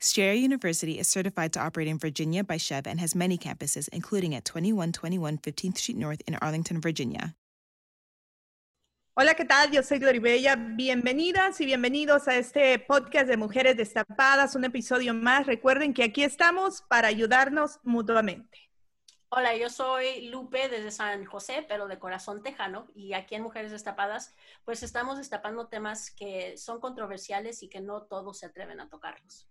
Strayer University is certified to operate in Virginia by Chev and has many campuses, including at 2121 15th Street North in Arlington, Virginia. Hola, ¿qué tal? Yo soy Gloribella. Bienvenidas y bienvenidos a este podcast de Mujeres Destapadas, un episodio más. Recuerden que aquí estamos para ayudarnos mutuamente. Hola, yo soy Lupe desde San José, pero de corazón tejano, y aquí en Mujeres Destapadas, pues estamos destapando temas que son controversiales y que no todos se atreven a tocarlos.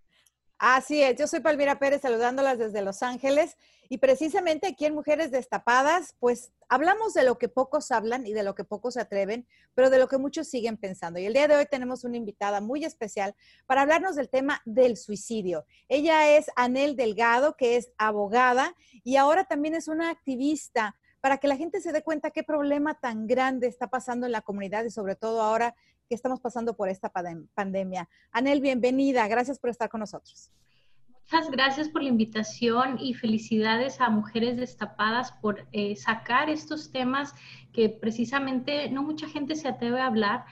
Así es, yo soy Palmira Pérez saludándolas desde Los Ángeles y precisamente aquí en Mujeres Destapadas, pues hablamos de lo que pocos hablan y de lo que pocos se atreven, pero de lo que muchos siguen pensando. Y el día de hoy tenemos una invitada muy especial para hablarnos del tema del suicidio. Ella es Anel Delgado, que es abogada y ahora también es una activista para que la gente se dé cuenta qué problema tan grande está pasando en la comunidad y sobre todo ahora que estamos pasando por esta pandemia. Anel, bienvenida. Gracias por estar con nosotros. Muchas gracias por la invitación y felicidades a Mujeres Destapadas por eh, sacar estos temas que precisamente no mucha gente se atreve a hablar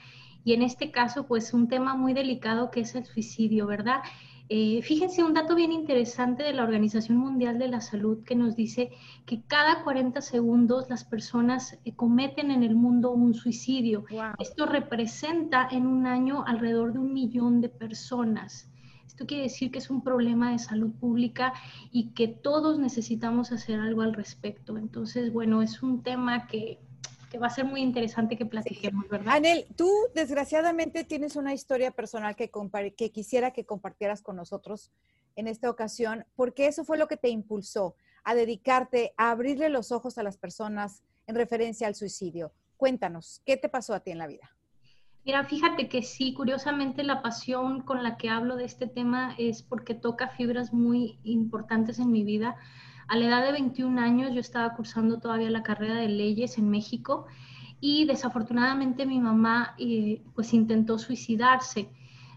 y en este caso pues un tema muy delicado que es el suicidio, ¿verdad? Eh, fíjense un dato bien interesante de la Organización Mundial de la Salud que nos dice que cada 40 segundos las personas eh, cometen en el mundo un suicidio. Esto representa en un año alrededor de un millón de personas. Esto quiere decir que es un problema de salud pública y que todos necesitamos hacer algo al respecto. Entonces, bueno, es un tema que va a ser muy interesante que platiquemos, ¿verdad? Anel, tú desgraciadamente tienes una historia personal que, que quisiera que compartieras con nosotros en esta ocasión, porque eso fue lo que te impulsó a dedicarte a abrirle los ojos a las personas en referencia al suicidio. Cuéntanos, ¿qué te pasó a ti en la vida? Mira, fíjate que sí, curiosamente la pasión con la que hablo de este tema es porque toca fibras muy importantes en mi vida. A la edad de 21 años yo estaba cursando todavía la carrera de leyes en México y desafortunadamente mi mamá eh, pues intentó suicidarse.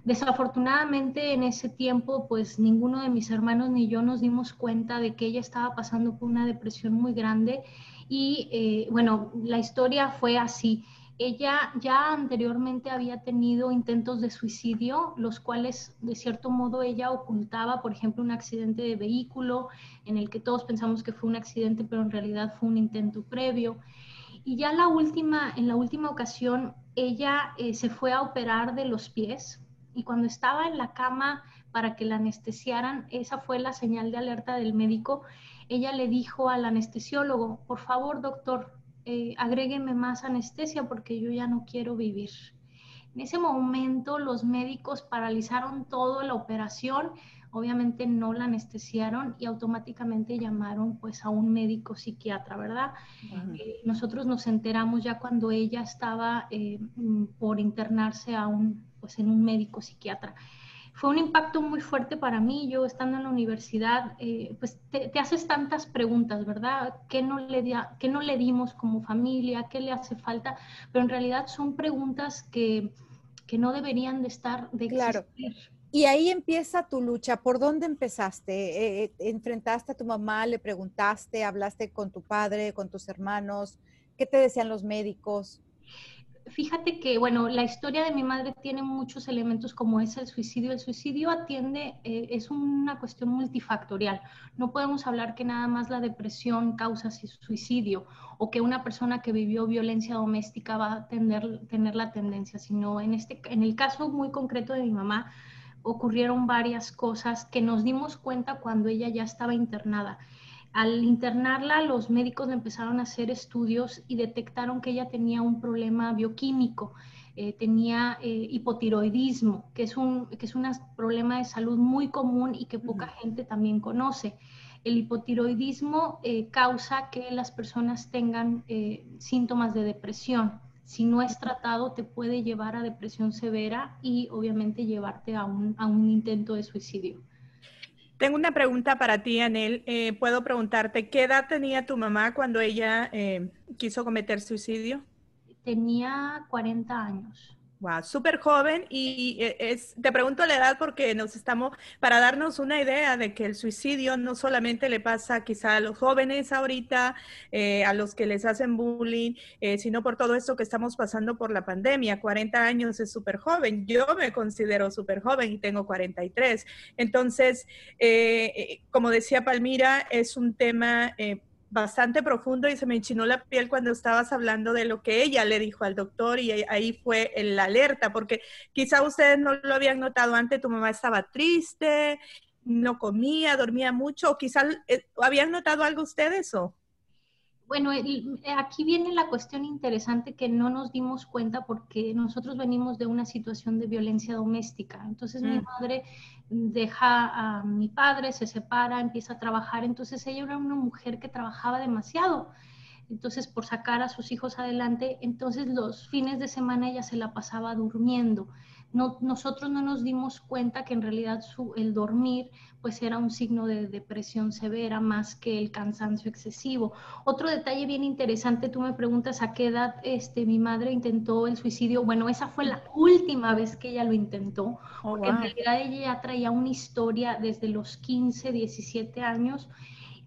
Desafortunadamente en ese tiempo pues ninguno de mis hermanos ni yo nos dimos cuenta de que ella estaba pasando por una depresión muy grande y eh, bueno, la historia fue así. Ella ya anteriormente había tenido intentos de suicidio, los cuales de cierto modo ella ocultaba, por ejemplo, un accidente de vehículo en el que todos pensamos que fue un accidente, pero en realidad fue un intento previo. Y ya la última, en la última ocasión, ella eh, se fue a operar de los pies y cuando estaba en la cama para que la anestesiaran, esa fue la señal de alerta del médico. Ella le dijo al anestesiólogo, por favor, doctor, eh, agrégueme más anestesia porque yo ya no quiero vivir. En ese momento los médicos paralizaron toda la operación, obviamente no la anestesiaron y automáticamente llamaron pues a un médico psiquiatra, ¿verdad? Eh, nosotros nos enteramos ya cuando ella estaba eh, por internarse a un, pues en un médico psiquiatra fue un impacto muy fuerte para mí. Yo estando en la universidad, eh, pues te, haces tantas preguntas, ¿verdad? ¿Qué no, le ¿Qué no le dimos como familia? ¿Qué le hace falta? Pero en realidad son preguntas que, que no deberían de estar de Claro. Y ahí empieza tu lucha. ¿Por dónde empezaste? Eh, eh, ¿Enfrentaste a tu mamá? ¿Le preguntaste? ¿Hablaste con tu padre, con tus hermanos? ¿Qué te decían los médicos? Fíjate que, bueno, la historia de mi madre tiene muchos elementos como es el suicidio. El suicidio atiende, eh, es una cuestión multifactorial. No podemos hablar que nada más la depresión causa suicidio o que una persona que vivió violencia doméstica va a tener, tener la tendencia, sino en, este, en el caso muy concreto de mi mamá, ocurrieron varias cosas que nos dimos cuenta cuando ella ya estaba internada Al internarla, los médicos le empezaron a hacer estudios y detectaron que ella tenía un problema bioquímico. Eh, tenía eh, hipotiroidismo, que es, un, que es un problema de salud muy común y que poca gente también conoce. El hipotiroidismo eh, causa que las personas tengan síntomas de depresión. Si no es tratado, te puede llevar a depresión severa y obviamente llevarte a un, a un intento de suicidio. Tengo una pregunta para ti, Anel. ¿Puedo preguntarte qué edad tenía tu mamá cuando ella quiso cometer suicidio? tenía 40 años. Wow, súper joven y e, es, te pregunto la edad porque nos estamos, para darnos una idea de que el suicidio no solamente le pasa quizá a los jóvenes ahorita, eh, a los que les hacen bullying, eh, sino por todo esto que estamos pasando por la pandemia. 40 años es súper joven, yo me considero súper joven y tengo 43. Entonces, eh, como decía Palmira, es un tema bastante profundo y se me enchinó la piel cuando estabas hablando de lo que ella le dijo al doctor y ahí fue la alerta, porque quizá ustedes no lo habían notado antes, tu mamá estaba triste, no comía, dormía mucho, o quizá eh, habían notado algo ustedes o... Bueno, aquí viene la cuestión interesante que no nos dimos cuenta porque nosotros venimos de una situación de violencia doméstica. Entonces mi mm. madre deja a mi padre, se separa, empieza a trabajar. Entonces ella era una mujer que trabajaba demasiado. Entonces, por sacar a sus hijos adelante, entonces los fines de semana ella se la pasaba durmiendo no, nosotros no nos dimos cuenta que en realidad su, el dormir pues era un signo de depresión severa más que el cansancio excesivo. Otro detalle bien interesante, tú me preguntas a qué edad este, mi madre intentó el suicidio. Bueno, esa fue la última vez que ella lo intentó, oh, porque en realidad ella ya traía una historia desde los 15, 17 años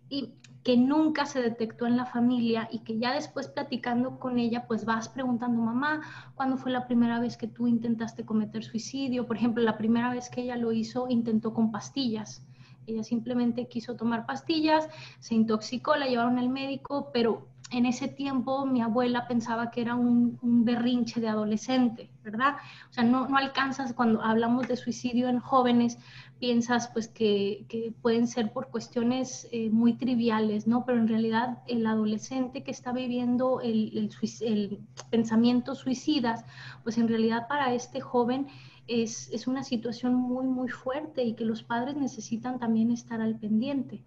y que nunca se detectó en la familia y que ya después platicando con ella, pues vas preguntando, mamá, ¿cuándo fue la primera vez que tú intentaste cometer suicidio? Por ejemplo, la primera vez que ella lo hizo, intentó con pastillas. Ella simplemente quiso tomar pastillas, se intoxicó, la llevaron al médico, pero en ese tiempo mi abuela pensaba que era un, berrinche de adolescente, ¿verdad? O sea, no, no, alcanzas cuando hablamos de suicidio en jóvenes, piensas pues que, que pueden ser por cuestiones eh, muy triviales, ¿no? Pero en realidad el adolescente que está viviendo el, el, el, pensamiento suicidas, pues en realidad para este joven es, es, una situación muy, muy fuerte y que los padres necesitan también estar al pendiente.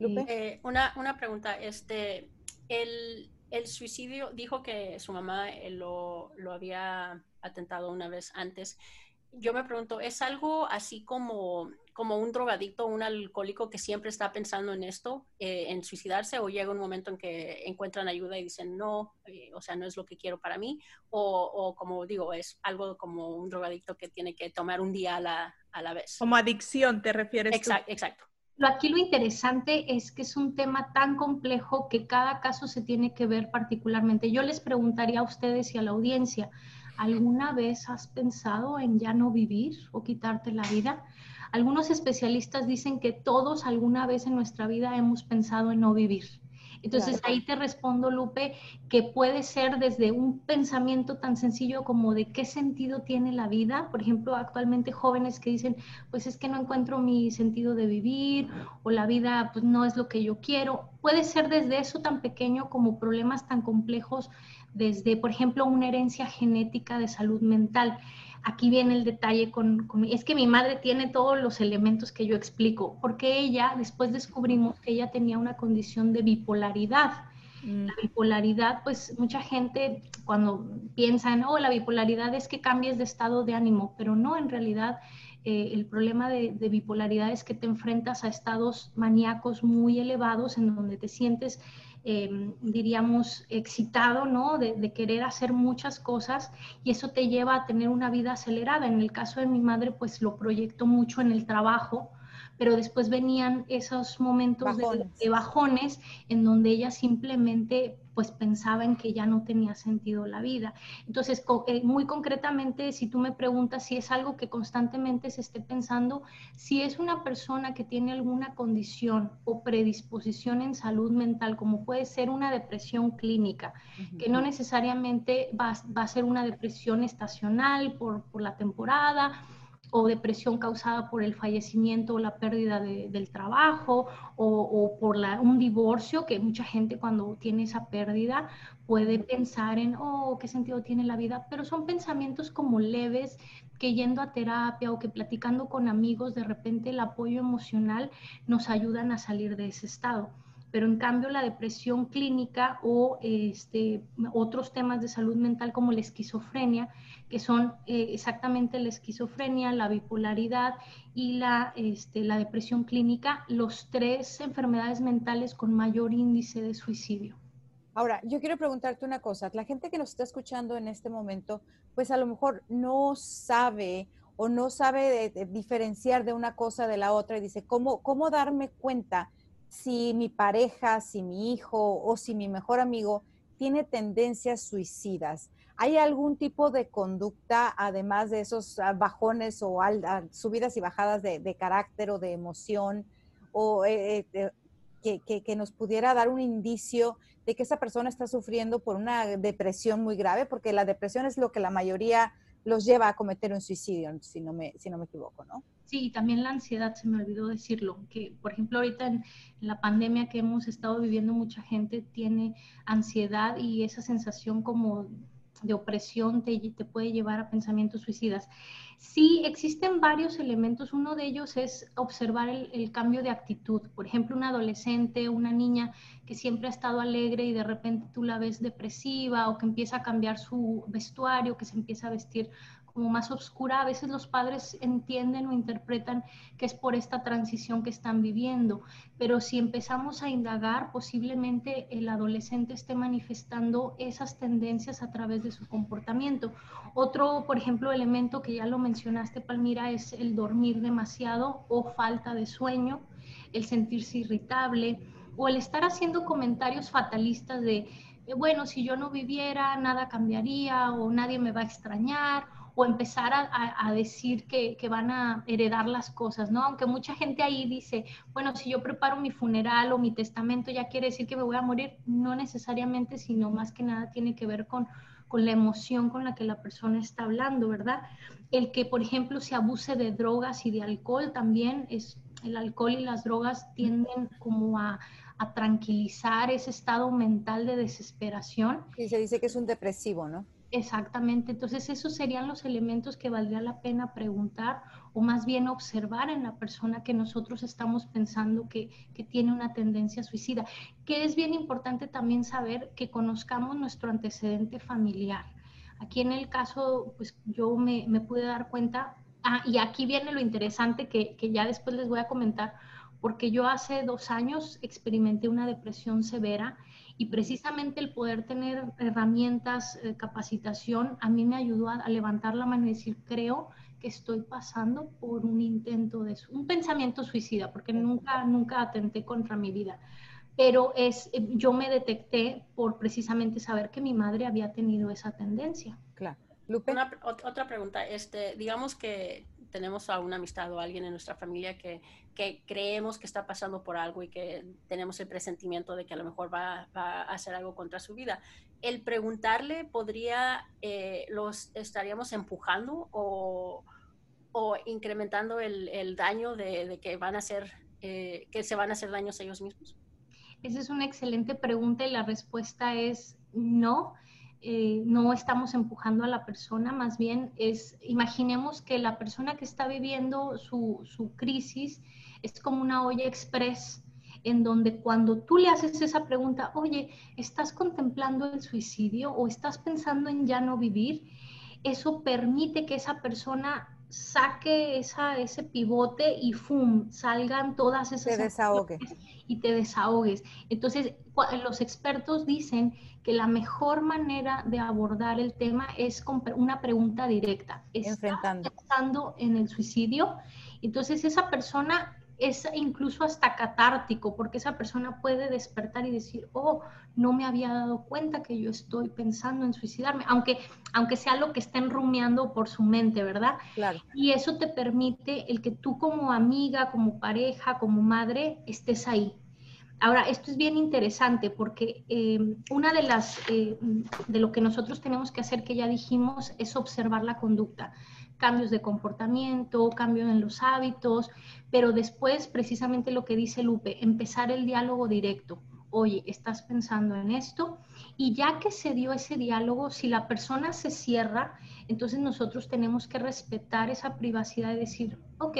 Eh, una, una pregunta, este, el, el, suicidio, dijo que su mamá eh, lo, lo había atentado una vez antes yo me pregunto, ¿es algo así como, como un drogadicto, un alcohólico que siempre está pensando en esto, eh, en suicidarse, o llega un momento en que encuentran ayuda y dicen, no, eh, o sea, no es lo que quiero para mí, o, como digo, es algo como un drogadicto que tiene que tomar un día a la, a la vez? Como adicción, ¿te refieres? Exacto. Aquí lo interesante es que es un tema tan complejo que cada caso se tiene que ver particularmente. Yo les preguntaría a ustedes y a la audiencia, ¿Alguna vez has pensado en ya no vivir o quitarte la vida? Algunos especialistas dicen que todos alguna vez en nuestra vida hemos pensado en no vivir. Entonces ahí te respondo, Lupe, que puede ser desde un pensamiento tan sencillo como de qué sentido tiene la vida. Por ejemplo, actualmente jóvenes que dicen, pues es que no encuentro mi sentido de vivir o la vida pues no es lo que yo quiero. Puede ser desde eso tan pequeño como problemas tan complejos desde, por ejemplo, una herencia genética de salud mental. Aquí viene el detalle con, es que mi madre tiene todos los elementos que yo explico, porque ella, después descubrimos que ella tenía una condición de bipolaridad. Mm. La bipolaridad, pues mucha gente cuando piensa en, oh, la bipolaridad es que cambies de estado de ánimo, pero no, en realidad eh, el problema de, de, bipolaridad es que te enfrentas a estados maníacos muy elevados en donde te sientes Em, diríamos, excitado, ¿no? De, querer hacer muchas cosas y eso te lleva a tener una vida acelerada. En el caso de mi madre, pues lo proyecto mucho en el trabajo, pero después venían esos momentos De, bajones en donde ella simplemente pues pensaba en que ya no tenía sentido la vida. Entonces, eh, muy concretamente, si tú me preguntas si es algo que constantemente se esté pensando, si es una persona que tiene alguna condición o predisposición en salud mental, como puede ser una depresión clínica, que no necesariamente va, a ser una depresión estacional por, por la temporada, o depresión causada por el fallecimiento o la pérdida del trabajo o, por un divorcio, que mucha gente cuando tiene esa pérdida puede pensar en, oh, ¿qué sentido tiene la vida? Pero son pensamientos como leves que yendo a terapia o que platicando con amigos, de repente el apoyo emocional nos ayudan a salir de ese estado pero en cambio la depresión clínica o este, otros temas de salud mental como la esquizofrenia, que son eh, exactamente la esquizofrenia, la bipolaridad y la, este, la depresión clínica, los tres enfermedades mentales con mayor índice de suicidio. Ahora, yo quiero preguntarte una cosa. La gente que nos está escuchando en este momento, pues a lo mejor no sabe o no sabe diferenciar de una cosa de la otra y dice, ¿cómo, cómo darme cuenta si mi pareja, si mi hijo o si mi mejor amigo tiene tendencias suicidas. ¿Hay algún tipo de conducta, además de esos ah, bajones o ah, subidas y bajadas de, carácter o de emoción, o eh, eh, que, nos pudiera dar un indicio de que esa persona está sufriendo por una depresión muy grave? Porque la depresión es lo que la mayoría los lleva a cometer un suicidio, si no me, si no me equivoco, ¿no? Sí, también la ansiedad, se me olvidó decirlo, que por ejemplo ahorita en, la pandemia que hemos estado viviendo, mucha gente tiene ansiedad y esa sensación como de opresión te, te puede llevar a pensamientos suicidas. Sí, existen varios elementos. Uno de ellos es observar el, el, cambio de actitud. Por ejemplo, un adolescente, una niña que siempre ha estado alegre y de repente tú la ves depresiva o que empieza a cambiar su vestuario, que se empieza a vestir como más oscura, a veces los padres entienden o interpretan que es por esta transición que están viviendo, pero si empezamos a indagar, posiblemente el adolescente esté manifestando esas tendencias a través de su comportamiento. Otro, por ejemplo, elemento que ya lo mencionaste, Palmira, es el dormir demasiado o falta de sueño, el sentirse irritable o el estar haciendo comentarios fatalistas de, bueno, si yo no viviera, nada cambiaría o nadie me va a extrañar o empezar a, decir que, van a heredar las cosas, ¿no? Aunque mucha gente ahí dice, bueno, si yo preparo mi funeral o mi testamento, ya quiere decir que me voy a morir, no necesariamente, sino más que nada tiene que ver con, la emoción con la que la persona está hablando, ¿verdad? El que, por ejemplo, se abuse de drogas y de alcohol también es, el alcohol y las drogas tienden como a, a tranquilizar ese estado mental de desesperación. Y se dice que es un depresivo, ¿no? Exactamente, entonces esos serían los elementos que valdría la pena preguntar o más bien observar en la persona que nosotros estamos pensando que, tiene una tendencia suicida, que es bien importante también saber que conozcamos nuestro antecedente familiar. Aquí en el caso, pues yo me, pude dar cuenta, ah, y aquí viene lo interesante que, que ya después les voy a comentar, porque yo hace dos años experimenté una depresión severa y precisamente el poder tener herramientas, de capacitación, a mí me ayudó a, levantar la mano y decir, creo que estoy pasando por un intento de un pensamiento suicida, porque nunca, nunca atenté contra mi vida. Pero es, eh, yo me detecté por precisamente saber que mi madre había tenido esa tendencia. Claro. otra pregunta, este, digamos que tenemos a una amistad o alguien en nuestra familia que, que, creemos que está pasando por algo y que tenemos el presentimiento de que a lo mejor va, a hacer algo contra su vida. El preguntarle podría, eh, los estaríamos empujando o, o incrementando el, el daño de, de, que van a hacer, eh, que se van a hacer daños ellos mismos. Esa es una excelente pregunta y la respuesta es no. Eh, no estamos empujando a la persona, más bien es, imaginemos que la persona que está viviendo su, su crisis es como una olla express en donde cuando tú le haces esa pregunta, oye, ¿estás contemplando el suicidio o estás pensando en ya no vivir? Eso permite que esa persona saque esa, ese pivote y ¡fum! salgan todas esas... Te desahogues. Y te desahogues. Entonces, los expertos dicen que la mejor manera de abordar el tema es con una pregunta directa. Enfrentando. pensando en el suicidio? Entonces, esa persona es incluso hasta catártico, porque esa persona puede despertar y decir, oh, no me había dado cuenta que yo estoy pensando en suicidarme, aunque, aunque sea lo que estén rumiando por su mente, ¿verdad? Claro. Y eso te permite el que tú como amiga, como pareja, como madre, estés ahí. Ahora, esto es bien interesante porque eh, una de las, eh, de lo que nosotros tenemos que hacer, que ya dijimos, es observar la conducta, cambios de comportamiento, cambios en los hábitos, pero después, precisamente lo que dice Lupe, empezar el diálogo directo. Oye, ¿estás pensando en esto? Y ya que se dio ese diálogo, si la persona se cierra, entonces nosotros tenemos que respetar esa privacidad y decir, ok,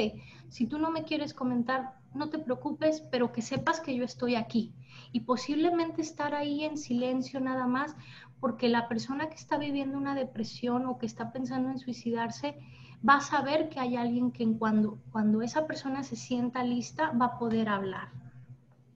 si tú no me quieres comentar, no te preocupes, pero que sepas que yo estoy aquí. Y posiblemente estar ahí en silencio nada más, porque la persona que está viviendo una depresión o que está pensando en suicidarse, va a saber que hay alguien que cuando, cuando esa persona se sienta lista va a poder hablar.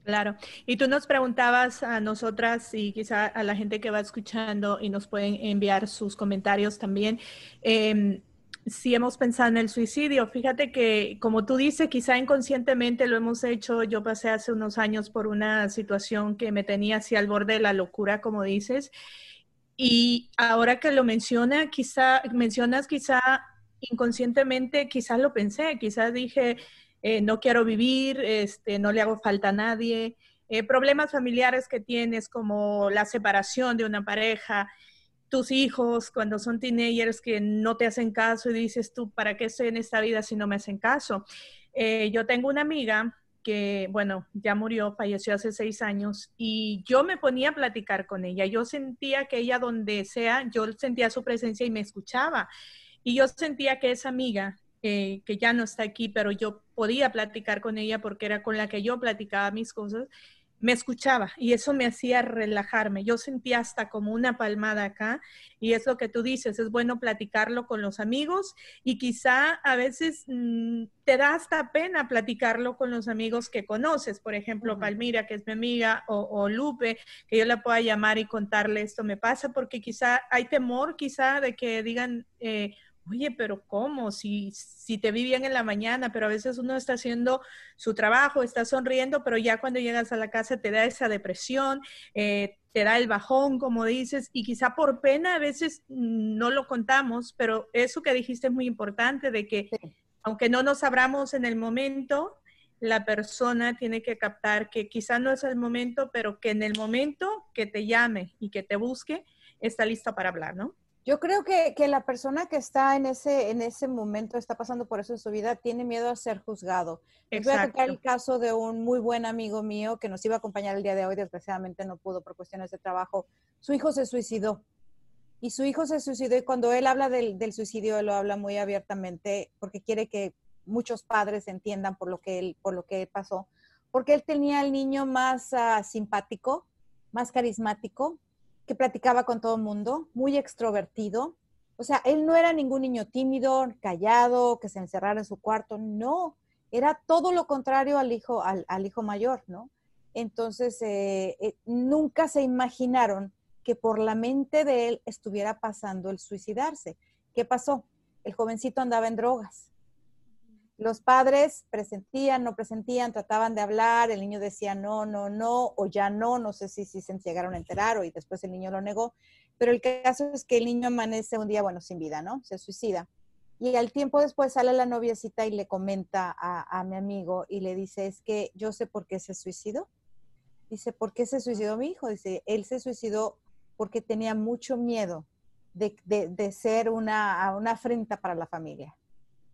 Claro. Y tú nos preguntabas a nosotras y quizá a la gente que va escuchando y nos pueden enviar sus comentarios también. Eh, si hemos pensado en el suicidio. Fíjate que, como tú dices, quizá inconscientemente lo hemos hecho. Yo pasé hace unos años por una situación que me tenía así al borde de la locura, como dices. Y ahora que lo menciona, quizá, mencionas, quizá inconscientemente, quizás lo pensé, quizás dije, eh, no quiero vivir, este, no le hago falta a nadie. Eh, problemas familiares que tienes como la separación de una pareja, tus hijos cuando son teenagers que no te hacen caso y dices tú, ¿para qué estoy en esta vida si no me hacen caso? Eh, yo tengo una amiga que, bueno, ya murió, falleció hace seis años, y yo me ponía a platicar con ella. Yo sentía que ella, donde sea, yo sentía su presencia y me escuchaba. Y yo sentía que esa amiga, eh, que ya no está aquí, pero yo podía platicar con ella porque era con la que yo platicaba mis cosas, me escuchaba y eso me hacía relajarme. Yo sentía hasta como una palmada acá y es lo que tú dices, es bueno platicarlo con los amigos y quizá a veces mm, te da hasta pena platicarlo con los amigos que conoces, por ejemplo, Palmira, que es mi amiga, o, Lupe, que yo la pueda llamar y contarle esto me pasa, porque quizá hay temor quizá de que digan... Eh, oye, pero ¿cómo? Si, si te vi bien en la mañana, pero a veces uno está haciendo su trabajo, está sonriendo, pero ya cuando llegas a la casa te da esa depresión, eh, te da el bajón, como dices, y quizá por pena a veces no lo contamos, pero eso que dijiste es muy importante, de que aunque no nos abramos en el momento, la persona tiene que captar que quizá no es el momento, pero que en el momento que te llame y que te busque, está lista para hablar, ¿no? Yo creo que, la persona que está en ese, en ese momento, está pasando por eso en su vida, tiene miedo a ser juzgado. Voy a tocar el caso de un muy buen amigo mío que nos iba a acompañar el día de hoy, desgraciadamente no pudo por cuestiones de trabajo. Su hijo se suicidó. Y su hijo se suicidó y cuando él habla del, suicidio, él lo habla muy abiertamente porque quiere que muchos padres entiendan por lo que él, por lo que pasó. Porque él tenía al niño más ah, simpático, más carismático, que platicaba con todo el mundo, muy extrovertido. O sea, él no era ningún niño tímido, callado, que se encerrara en su cuarto, no, era todo lo contrario al hijo, al, hijo mayor, ¿no? Entonces, eh, eh, nunca se imaginaron que por la mente de él estuviera pasando el suicidarse. ¿Qué pasó? El jovencito andaba en drogas los padres presentían, no presentían, trataban de hablar, el niño decía no, no, no, o ya no, no sé si, se llegaron a enterar o y después el niño lo negó, pero el caso es que el niño amanece un día, bueno, sin vida, ¿no? Se suicida. Y al tiempo después sale la noviecita y le comenta a, a mi amigo y le dice, es que yo sé por qué se suicidó. Dice, ¿por qué se suicidó mi hijo? Dice, él se suicidó porque tenía mucho miedo de, de, de ser una, una afrenta para la familia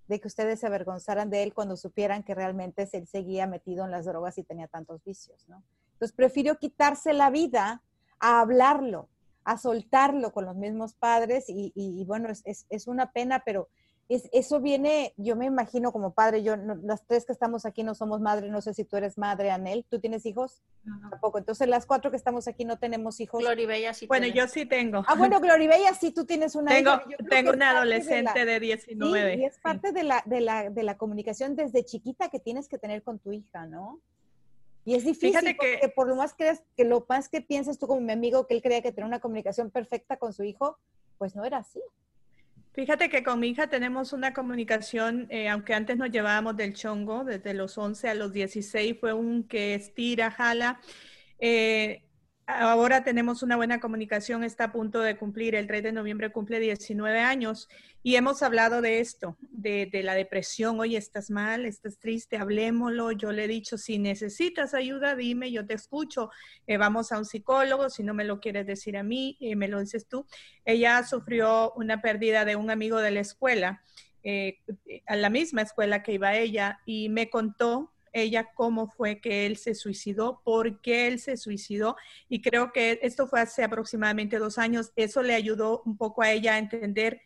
de que ustedes se avergonzaran de él cuando supieran que realmente él seguía metido en las drogas y tenía tantos vicios, ¿no? Entonces prefirió quitarse la vida a hablarlo, a soltarlo con los mismos padres y, bueno, es, es, una pena, pero eso viene, yo me imagino como padre, yo, las tres que estamos aquí no somos madre, no sé si tú eres madre, Anel, ¿tú tienes hijos? Tampoco. Entonces las cuatro que estamos aquí no tenemos hijos. Gloribella sí Bueno, yo sí tengo. Ah, bueno, Gloribella sí, tú tienes una Tengo, tengo una adolescente de, 19. y es parte de, la, de, la, de la comunicación desde chiquita que tienes que tener con tu hija, ¿no? Y es difícil Fíjate porque que, por lo más crees que lo más que piensas tú como mi amigo que él creía que tenía una comunicación perfecta con su hijo, pues no era así. Fíjate que con mi hija tenemos una comunicación, eh, aunque antes nos llevábamos del chongo, desde los 11 a los 16 fue un que estira, jala. Eh, ahora tenemos una buena comunicación, está a punto de cumplir, el 3 de noviembre cumple 19 años y hemos hablado de esto, de, la depresión, oye, estás mal, estás triste, hablemoslo, yo le he dicho, si necesitas ayuda, dime, yo te escucho, eh, vamos a un psicólogo, si no me lo quieres decir a mí, eh, me lo dices tú. Ella sufrió una pérdida de un amigo de la escuela, eh, a la misma escuela que iba ella, y me contó ella cómo fue que él se suicidó, por qué él se suicidó. Y creo que esto fue hace aproximadamente dos años. Eso le ayudó un poco a ella a entender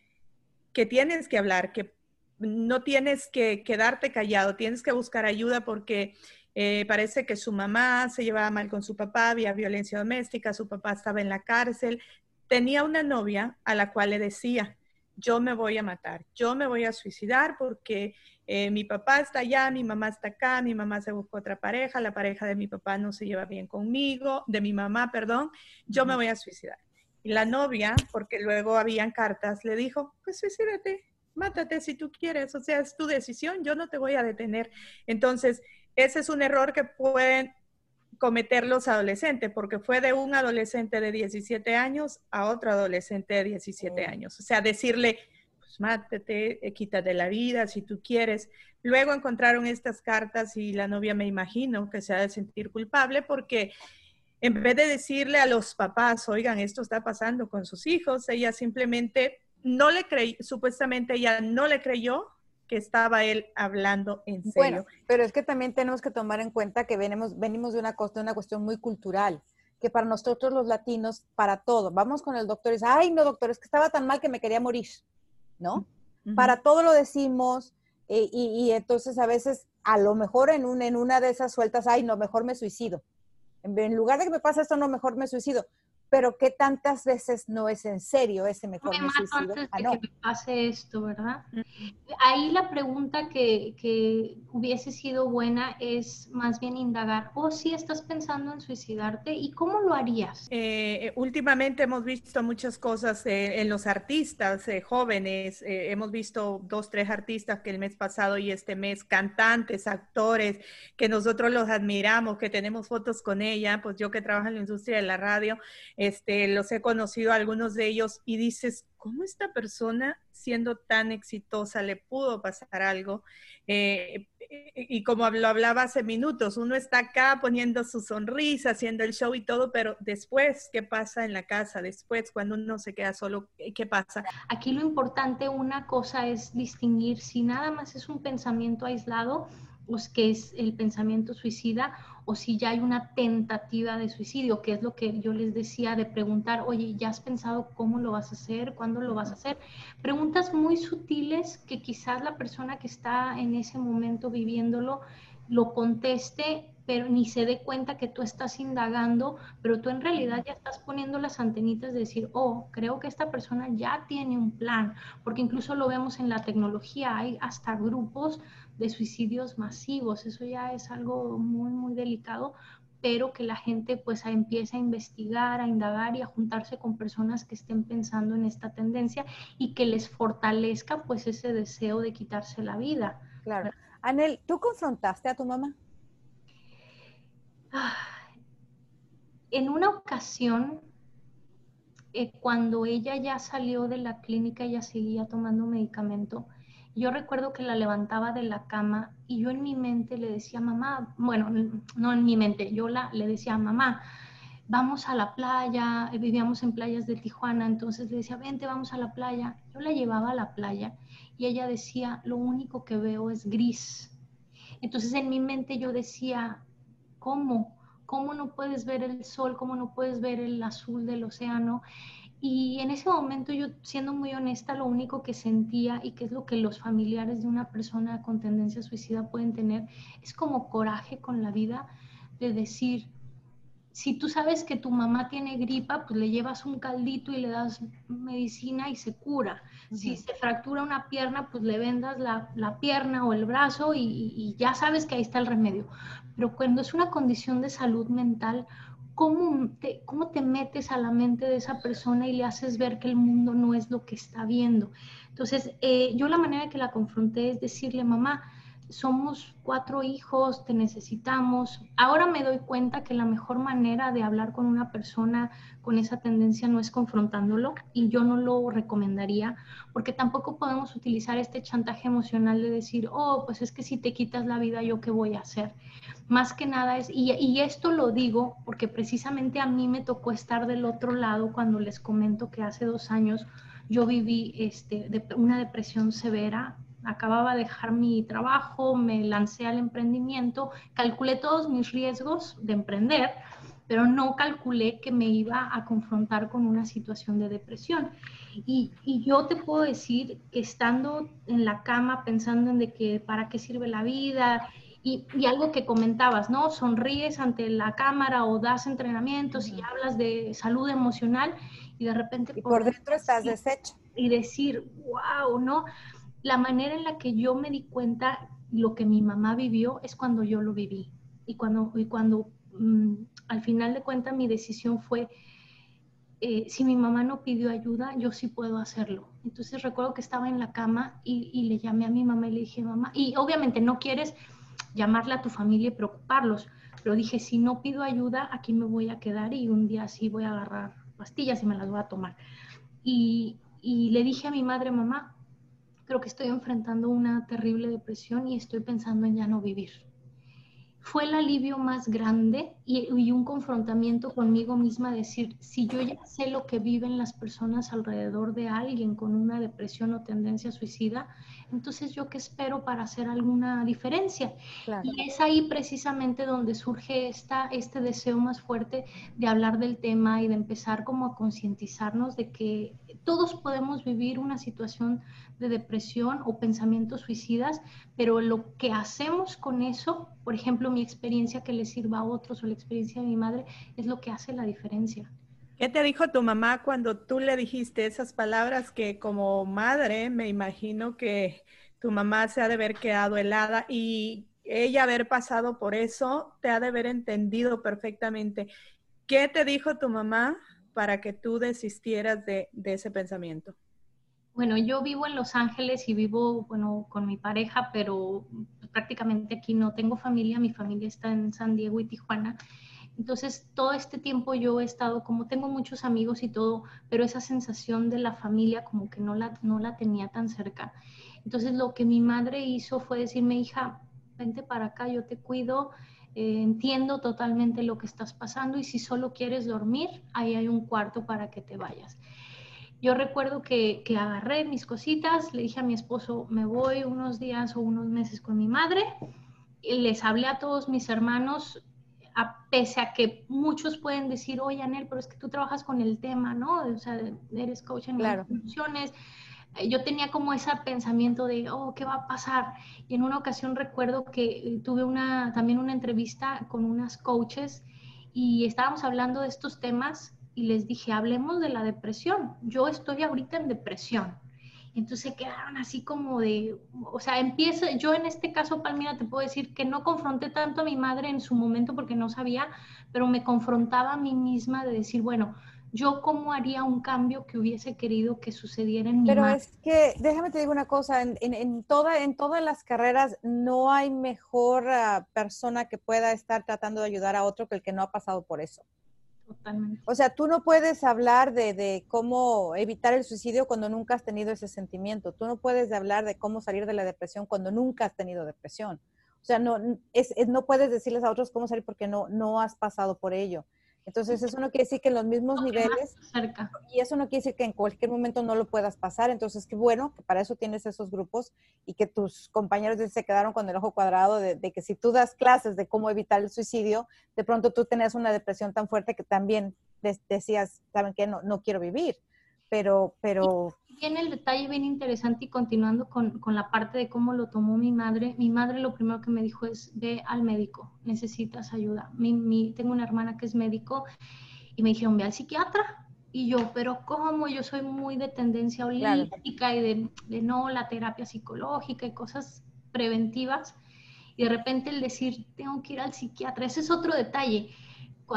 que tienes que hablar, que no tienes que quedarte callado, tienes que buscar ayuda porque eh, parece que su mamá se llevaba mal con su papá, había violencia doméstica, su papá estaba en la cárcel, tenía una novia a la cual le decía, yo me voy a matar, yo me voy a suicidar porque eh, mi papá está allá, mi mamá está acá, mi mamá se buscó otra pareja, la pareja de mi papá no se lleva bien conmigo, de mi mamá, perdón, yo me voy a suicidar. Y la novia, porque luego habían cartas, le dijo, pues suicídate, mátate si tú quieres, o sea, es tu decisión, yo no te voy a detener. Entonces, ese es un error que pueden cometer los adolescentes, porque fue de un adolescente de 17 años a otro adolescente de 17 años. O sea, decirle, mátete, eh, quítate la vida si tú quieres. Luego encontraron estas cartas y la novia me imagino que se ha de sentir culpable porque en vez de decirle a los papás, oigan, esto está pasando con sus hijos, ella simplemente no le creyó, supuestamente ella no le creyó que estaba él hablando en serio. Bueno, pero es que también tenemos que tomar en cuenta que venimos, venimos de, una, de una cuestión muy cultural, que para nosotros los latinos, para todo, vamos con el doctor y dice, ay, no, doctor, es que estaba tan mal que me quería morir, ¿no? Para todo lo decimos eh, y, y, entonces a veces, a lo mejor en, un, en una de esas sueltas, ay, no, mejor me suicido en lugar de que me pase esto, no, mejor me suicido pero ¿qué tantas veces no es en serio ese mejor me, mato antes de ah, que me pase esto, ¿verdad? Ahí la pregunta que, que, hubiese sido buena es más bien indagar, o oh, si estás pensando en suicidarte, ¿y cómo lo harías? Eh, eh, últimamente hemos visto muchas cosas eh, en los artistas jóvenes, hemos visto dos, tres artistas que el mes pasado y este mes, cantantes, actores, que nosotros los admiramos, que tenemos fotos con ella, pues yo que trabajo en la industria de la radio, este, los he conocido algunos de ellos y dices, ¿cómo esta persona siendo tan exitosa le pudo pasar algo? Eh, y como lo hablaba hace minutos, uno está acá poniendo su sonrisa, haciendo el show y todo, pero después, ¿qué pasa en la casa? Después, cuando uno se queda solo, ¿qué pasa? Aquí lo importante, una cosa es distinguir si nada más es un pensamiento aislado, pues que es el pensamiento suicida, o si ya hay una tentativa de suicidio, que es lo que yo les decía de preguntar, oye, ¿ya has pensado cómo lo vas a hacer? ¿Cuándo lo vas a hacer? Preguntas muy sutiles que quizás la persona que está en ese momento viviéndolo lo conteste, pero ni se dé cuenta que tú estás indagando, pero tú en realidad ya estás poniendo las antenitas de decir, oh, creo que esta persona ya tiene un plan, porque incluso lo vemos en la tecnología, hay hasta grupos de suicidios masivos. Eso ya es algo muy, muy delicado, pero que la gente pues empiece a investigar, a indagar y a juntarse con personas que estén pensando en esta tendencia y que les fortalezca pues ese deseo de quitarse la vida. Claro. Anel, ¿tú confrontaste a tu mamá? En una ocasión, eh, cuando ella ya salió de la clínica, ella seguía tomando medicamento, yo recuerdo que la levantaba de la cama y yo en mi mente le decía, mamá, bueno, no en mi mente, yo la, le decía, mamá, vamos a la playa, eh, vivíamos en playas de Tijuana, entonces le decía, vente, vamos a la playa. Yo la llevaba a la playa y ella decía, lo único que veo es gris. Entonces en mi mente yo decía, ¿cómo? ¿Cómo no puedes ver el sol? ¿Cómo no puedes ver el azul del océano? Y en ese momento yo, siendo muy honesta, lo único que sentía y que es lo que los familiares de una persona con tendencia suicida pueden tener, es como coraje con la vida de decir, si tú sabes que tu mamá tiene gripa, pues le llevas un caldito y le das medicina y se cura. Si se fractura una pierna, pues le vendas la, pierna o el brazo y, y, ya sabes que ahí está el remedio. Pero cuando es una condición de salud mental, ¿cómo te, cómo te metes a la mente de esa persona y le haces ver que el mundo no es lo que está viendo? Entonces, eh, yo la manera que la confronté es decirle, mamá, somos cuatro hijos, te necesitamos. Ahora me doy cuenta que la mejor manera de hablar con una persona con esa tendencia no es confrontándolo y yo no lo recomendaría porque tampoco podemos utilizar este chantaje emocional de decir, oh, pues es que si te quitas la vida, ¿yo qué voy a hacer? Más que nada es, y, y esto lo digo porque precisamente a mí me tocó estar del otro lado cuando les comento que hace dos años yo viví este, de una depresión severa acababa de dejar mi trabajo, me lancé al emprendimiento, calculé todos mis riesgos de emprender, pero no calculé que me iba a confrontar con una situación de depresión. Y, yo te puedo decir que estando en la cama pensando en de que para qué sirve la vida y, algo que comentabas, ¿no? Sonríes ante la cámara o das entrenamientos y hablas de salud emocional y de repente... por, dentro estás deshecho. Y decir, wow, ¿no? la manera en la que yo me di cuenta lo que mi mamá vivió es cuando yo lo viví. Y cuando, y cuando mm, al final de cuentas mi decisión fue, eh, si mi mamá no pidió ayuda, yo sí puedo hacerlo. Entonces recuerdo que estaba en la cama y, y le llamé a mi mamá y le dije, mamá, y obviamente no quieres llamarle a tu familia y preocuparlos, pero dije, si no pido ayuda, aquí me voy a quedar y un día sí voy a agarrar pastillas y me las voy a tomar. Y, y le dije a mi madre, mamá, creo que estoy enfrentando una terrible depresión y estoy pensando en ya no vivir. Fue el alivio más grande y, y, un confrontamiento conmigo misma, decir, si yo ya sé lo que viven las personas alrededor de alguien con una depresión o tendencia suicida, entonces yo qué espero para hacer alguna diferencia. Y es ahí precisamente donde surge esta, este deseo más fuerte de hablar del tema y de empezar como a concientizarnos de que todos podemos vivir una situación de depresión o pensamientos suicidas, pero lo que hacemos con eso, por ejemplo, mi experiencia que le sirva a otros o experiencia de mi madre, es lo que hace la diferencia. ¿Qué te dijo tu mamá cuando tú le dijiste esas palabras que como madre me imagino que tu mamá se ha de haber quedado helada y ella haber pasado por eso te ha de haber entendido perfectamente? ¿Qué te dijo tu mamá para que tú desistieras de, de ese pensamiento? Bueno, yo vivo en Los Ángeles y vivo, bueno, con mi pareja, pero prácticamente aquí no tengo familia, mi familia está en San Diego y Tijuana. Entonces, todo este tiempo yo he estado, como tengo muchos amigos y todo, pero esa sensación de la familia como que no la, no la tenía tan cerca. Entonces, lo que mi madre hizo fue decirme, hija, vente para acá, yo te cuido, eh, entiendo totalmente lo que estás pasando y si solo quieres dormir, ahí hay un cuarto para que te vayas. Yo recuerdo que, agarré mis cositas, le dije a mi esposo, me voy unos días o unos meses con mi madre, y les hablé a todos mis hermanos, a, pese a que muchos pueden decir, oye, Anel, pero es que tú trabajas con el tema, ¿no? O sea, eres coach en claro. funciones. Eh, yo tenía como ese pensamiento de, oh, ¿qué va a pasar? Y en una ocasión recuerdo que tuve una, también una entrevista con unas coaches y estábamos hablando de estos temas y les dije, hablemos de la depresión. Yo estoy ahorita en depresión. Entonces quedaron así como de, o sea, empieza, yo en este caso, Palmira, te puedo decir que no confronté tanto a mi madre en su momento porque no sabía, pero me confrontaba a mí misma de decir, bueno, yo cómo haría un cambio que hubiese querido que sucediera en mi Pero es que, déjame te digo una cosa, en, en, toda, en todas las carreras no hay mejor ah, persona que pueda estar tratando de ayudar a otro que el que no ha pasado por eso. O sea, tú no puedes hablar de, cómo evitar el suicidio cuando nunca has tenido ese sentimiento. Tú no puedes hablar de cómo salir de la depresión cuando nunca has tenido depresión. O sea, no, es, no puedes decirles a otros cómo salir porque no has pasado por ello. Entonces, eso no quiere decir que en los mismos niveles, y eso no quiere decir que en cualquier momento no lo puedas pasar. Entonces, qué bueno que para eso tienes esos grupos y que tus compañeros se quedaron con el ojo cuadrado de, que si tú das clases de cómo evitar el suicidio, de pronto tú tenías una depresión tan fuerte que también decías, ¿saben qué? No, no quiero vivir pero, pero... Tiene el detalle bien interesante y continuando con, con, la parte de cómo lo tomó mi madre, mi madre lo primero que me dijo es, ve al médico, necesitas ayuda. Mi, mi, tengo una hermana que es médico y me dijeron, ve al psiquiatra. Y yo, pero ¿cómo? Yo soy muy de tendencia holística y de, de no la terapia psicológica y cosas preventivas. Y de repente el decir, tengo que ir al psiquiatra, ese es otro detalle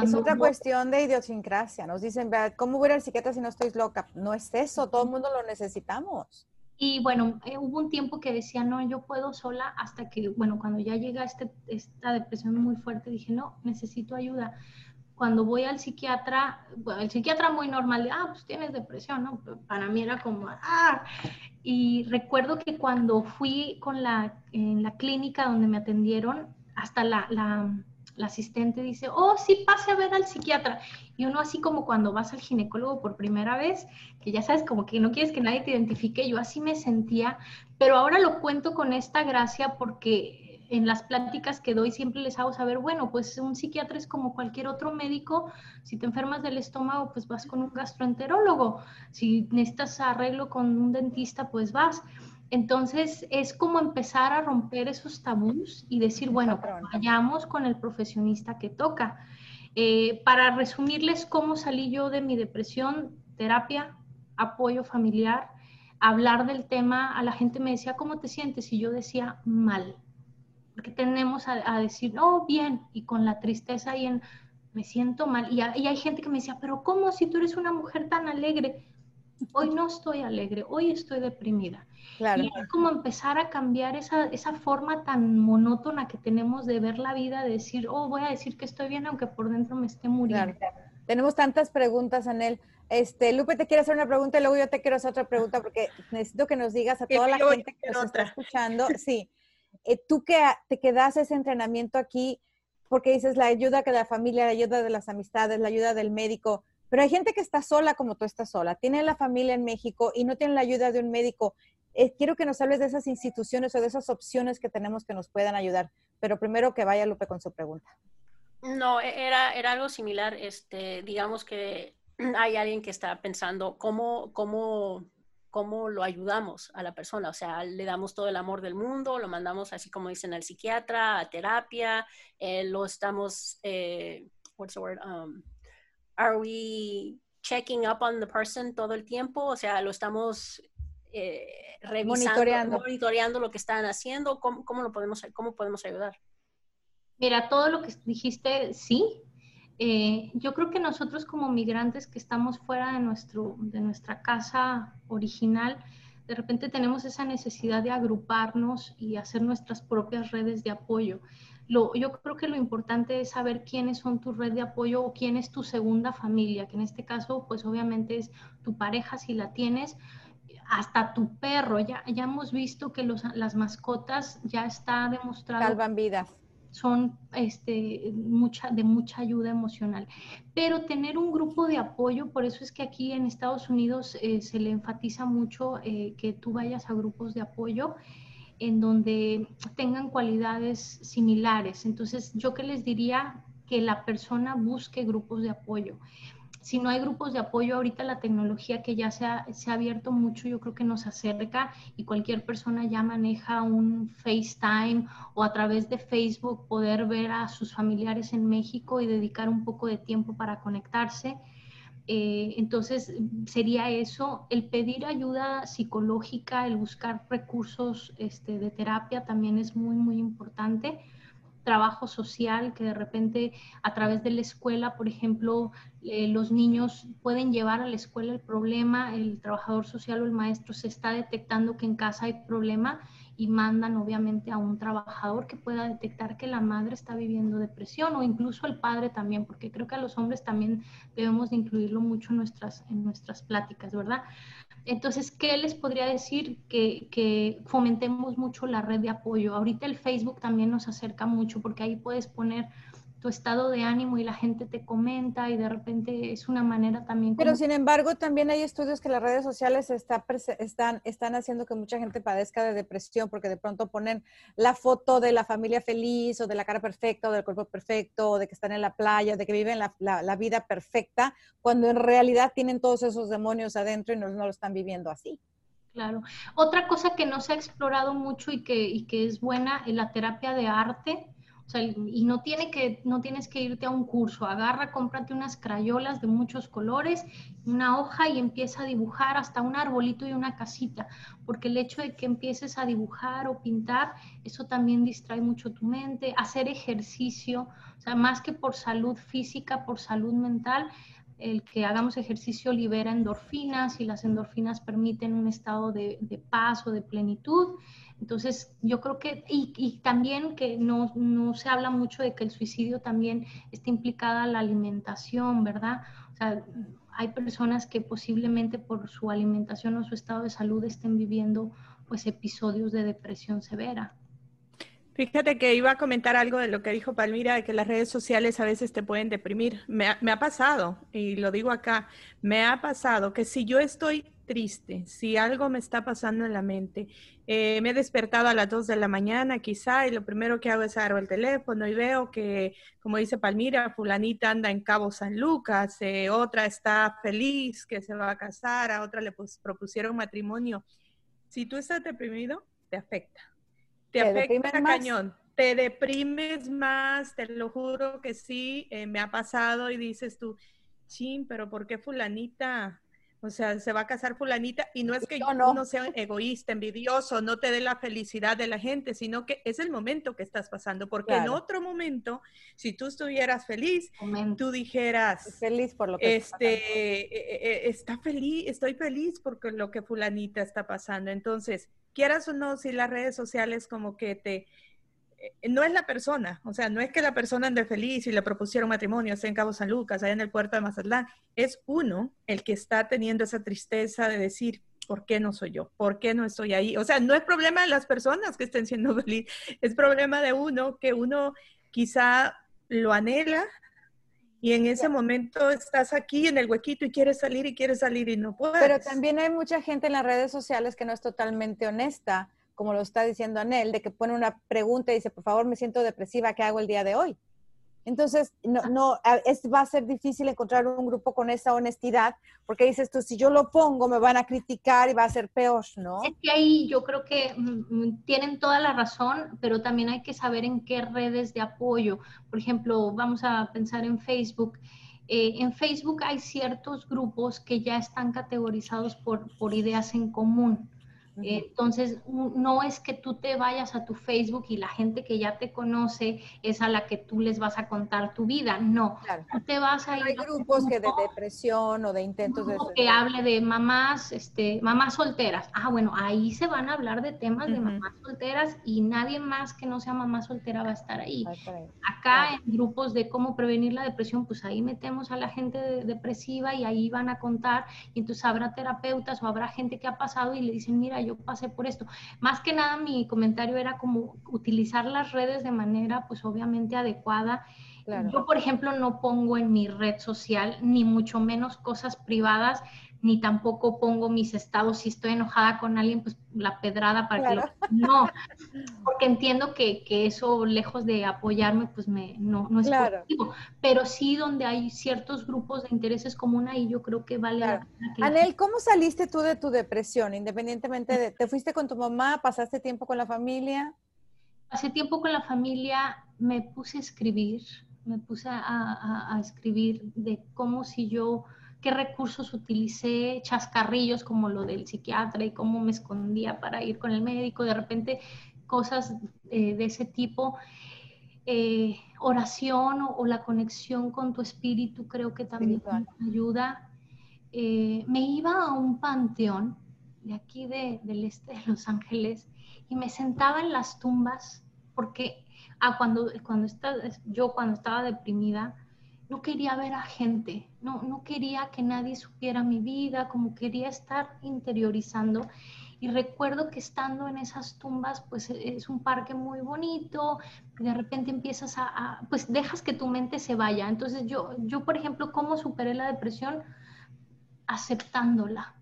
es otra cuestión de idiosincrasia. Nos dicen, ¿cómo voy al psiquiatra si no estoy loca? No es eso, todo el mundo lo necesitamos. Y bueno, eh, hubo un tiempo que decía, no, yo puedo sola, hasta que, bueno, cuando ya llega este, esta depresión muy fuerte, dije, no, necesito ayuda. Cuando voy al psiquiatra, bueno, el psiquiatra muy normal, ah, pues tienes depresión, ¿no? Para mí era como, ah. Y recuerdo que cuando fui con la, en la clínica donde me atendieron, hasta la, la la asistente dice, oh, sí, pase a ver al psiquiatra. Y uno así como cuando vas al ginecólogo por primera vez, que ya sabes, como que no quieres que nadie te identifique, yo así me sentía, pero ahora lo cuento con esta gracia porque en las pláticas que doy siempre les hago saber, bueno, pues un psiquiatra es como cualquier otro médico, si te enfermas del estómago, pues vas con un gastroenterólogo, si necesitas arreglo con un dentista, pues vas. Entonces es como empezar a romper esos tabús y decir, bueno, vayamos con el profesionista que toca. Eh, para resumirles cómo salí yo de mi depresión, terapia, apoyo familiar, hablar del tema, a la gente me decía, ¿cómo te sientes? Y yo decía, mal. Porque tenemos a, decir, no, bien, y con la tristeza y en, me siento mal. Y, y hay gente que me decía, pero ¿cómo si tú eres una mujer tan alegre? Hoy no estoy alegre, hoy estoy deprimida. Claro. Y es como empezar a cambiar esa, esa forma tan monótona que tenemos de ver la vida, de decir, oh, voy a decir que estoy bien aunque por dentro me esté muriendo. Tenemos tantas preguntas, Anel. Este, Lupe te quiere hacer una pregunta y luego yo te quiero hacer otra pregunta porque necesito que nos digas a toda la gente que nos está escuchando, sí, eh, tú que te quedas ese entrenamiento aquí porque dices la ayuda que la familia, la ayuda de las amistades, la ayuda del médico, pero hay gente que está sola como tú estás sola, tiene la familia en México y no tiene la ayuda de un médico. Eh, quiero que nos hables de esas instituciones o de esas opciones que tenemos que nos puedan ayudar. Pero primero que vaya Lupe con su pregunta. No, e-, era, era algo similar. Este, digamos que hay alguien que está pensando cómo, cómo, cómo lo ayudamos a la persona. O sea, le damos todo el amor del mundo, lo mandamos así como dicen al psiquiatra, a terapia, eh, lo estamos, eh, what's the word? Um, are we checking up on the person todo el tiempo? O sea, lo estamos eh, revisando, monitoreando. lo que están haciendo. ¿Cómo, lo podemos, ¿Cómo podemos ayudar? Mira, todo lo que dijiste, sí. Eh, yo creo que nosotros como migrantes que estamos fuera de, nuestro, de nuestra casa original, de repente tenemos esa necesidad de agruparnos y hacer nuestras propias redes de apoyo yo creo que lo importante es saber quiénes son tu red de apoyo o quién es tu segunda familia, que en este caso, pues obviamente es tu pareja si la tienes, hasta tu perro. Ya, ya hemos visto que los, las mascotas ya está demostrado. Salvan vidas. Son este, mucha, de mucha ayuda emocional. Pero tener un grupo de apoyo, por eso es que aquí en Estados Unidos eh, se le enfatiza mucho eh, que tú vayas a grupos de apoyo en donde tengan cualidades similares. Entonces, yo que les diría que la persona busque grupos de apoyo. Si no hay grupos de apoyo, ahorita la tecnología que ya se ha, se ha abierto mucho, yo creo que nos acerca y cualquier persona ya maneja un FaceTime o a través de Facebook poder ver a sus familiares en México y dedicar un poco de tiempo para conectarse eh, entonces, sería eso, el pedir ayuda psicológica, el buscar recursos este, de terapia también es muy, muy importante. Trabajo social, que de repente a través de la escuela, por ejemplo, eh, los niños pueden llevar a la escuela el problema, el trabajador social o el maestro se está detectando que en casa hay problema y mandan obviamente a un trabajador que pueda detectar que la madre está viviendo depresión o incluso el padre también, porque creo que a los hombres también debemos de incluirlo mucho en nuestras, en nuestras pláticas, ¿verdad? Entonces, ¿qué les podría decir? Que, que fomentemos mucho la red de apoyo. Ahorita el Facebook también nos acerca mucho porque ahí puedes poner tu estado de ánimo y la gente te comenta y de repente es una manera también. Pero sin embargo, también hay estudios que las redes sociales está, están, están haciendo que mucha gente padezca de depresión porque de pronto ponen la foto de la familia feliz o de la cara perfecta o del cuerpo perfecto o de que están en la playa, de que viven la, la, vida perfecta, cuando en realidad tienen todos esos demonios adentro y no, no lo están viviendo así. Claro. Otra cosa que no se ha explorado mucho y que, y que es buena es la terapia de arte y no, que, no tienes que irte a un curso, agarra, cómprate unas crayolas de muchos colores, una hoja y empieza a dibujar hasta un arbolito y una casita, porque el hecho de que empieces a dibujar o pintar, eso también distrae mucho tu mente, hacer ejercicio, o sea, más que por salud física, por salud mental, el que hagamos ejercicio libera endorfinas y las endorfinas permiten un estado de, paz o de plenitud. Entonces, yo creo que, y, también que no, no, se habla mucho de que el suicidio también está implicada la alimentación, ¿verdad? O sea, hay personas que posiblemente por su alimentación o su estado de salud estén viviendo pues episodios de depresión severa. Fíjate que iba a comentar algo de lo que dijo Palmira, de que las redes sociales a veces te pueden deprimir. Me ha, pasado, y lo digo acá, me ha pasado que si yo estoy triste, si algo me está pasando en la mente, eh, me he despertado a las 2 de la mañana quizá y lo primero que hago es agarrar el teléfono y veo que, como dice Palmira, fulanita anda en Cabo San Lucas, eh, otra está feliz que se va a casar, a otra le propusieron matrimonio. Si tú estás deprimido, te afecta te, afecta cañón. Te deprimes más, te lo juro que sí, eh, me ha pasado y dices tú, chin, pero ¿por qué fulanita? O sea, se va a casar fulanita y no es que no. uno sea egoísta, envidioso, no te dé la felicidad de la gente, sino que es el momento que estás pasando, porque en otro momento, si tú estuvieras feliz, tú dijeras, feliz por lo que este, está, eh, eh, está feliz, estoy feliz porque lo que fulanita está pasando. Entonces, quieras o no, si las redes sociales como que te... Eh, no es la persona, o sea, no es que la persona ande feliz y le propusieron matrimonio, en Cabo San Lucas, allá en el puerto de Mazatlán, es uno el que está teniendo esa tristeza de decir, ¿por qué no soy yo? ¿Por qué no estoy ahí? O sea, no es problema de las personas que estén siendo felices, es problema de uno que uno quizá lo anhela y en ese momento estás aquí en el huequito y quieres salir y quieres salir y no puedes. Pero también hay mucha gente en las redes sociales que no es totalmente honesta, como lo está diciendo Anel, de que pone una pregunta y dice, por favor, me siento depresiva, ¿qué hago el día de hoy? Entonces, no, no, es, va a ser difícil encontrar un grupo con esa honestidad, porque dices tú, si yo lo pongo, me van a criticar y va a ser peor, ¿no? Es que ahí yo creo que mm, mm, tienen toda la razón, pero también hay que saber en qué redes de apoyo. Por ejemplo, vamos a pensar en Facebook. Eh, en Facebook hay ciertos grupos que ya están categorizados por, por ideas en común. Entonces, no es que tú te vayas a tu Facebook y la gente que ya te conoce es a la que tú les vas a contar tu vida. No, tú te vas a ir. Hay grupos que de depresión o de intentos de. Que hable de mamás, este, mamás solteras. Ah, bueno, ahí se van a hablar de temas de mamás solteras y nadie más que no sea mamá soltera va a estar ahí. Acá en grupos de cómo prevenir la depresión, pues ahí metemos a la gente depresiva y ahí van a contar. Y entonces habrá terapeutas o habrá gente que ha pasado y le dicen, mira, yo pasé por esto. Más que nada mi comentario era como utilizar las redes de manera pues obviamente adecuada. Yo, por ejemplo, no pongo en mi red social ni mucho menos cosas privadas ni tampoco pongo mis estados si estoy enojada con alguien, pues la pedrada para que lo... No, porque entiendo que, que, eso, lejos de apoyarme, pues me, no, no es positivo. Pero sí donde hay ciertos grupos de intereses comunes y yo creo que vale la pena. Anel, ¿cómo saliste tú de tu depresión? Independientemente de, ¿te fuiste con tu mamá? ¿Pasaste tiempo con la familia? Hace tiempo con la familia, me puse a escribir, me puse a, a, a escribir de cómo si yo qué recursos utilicé, chascarrillos como lo del psiquiatra y cómo me escondía para ir con el médico, de repente cosas eh, de ese tipo. Eh, oración o, la conexión con tu espíritu creo que también ayuda. Eh, me iba a un panteón de aquí del este de Los Ángeles y me sentaba en las tumbas porque ah, cuando, cuando yo cuando estaba deprimida, no quería ver a gente, no, no quería que nadie supiera mi vida, como quería estar interiorizando. Y recuerdo que estando en esas tumbas, pues es un parque muy bonito, de repente empiezas a, pues dejas que tu mente se vaya. Entonces yo, yo, por ejemplo, ¿cómo superé la depresión? Aceptándola,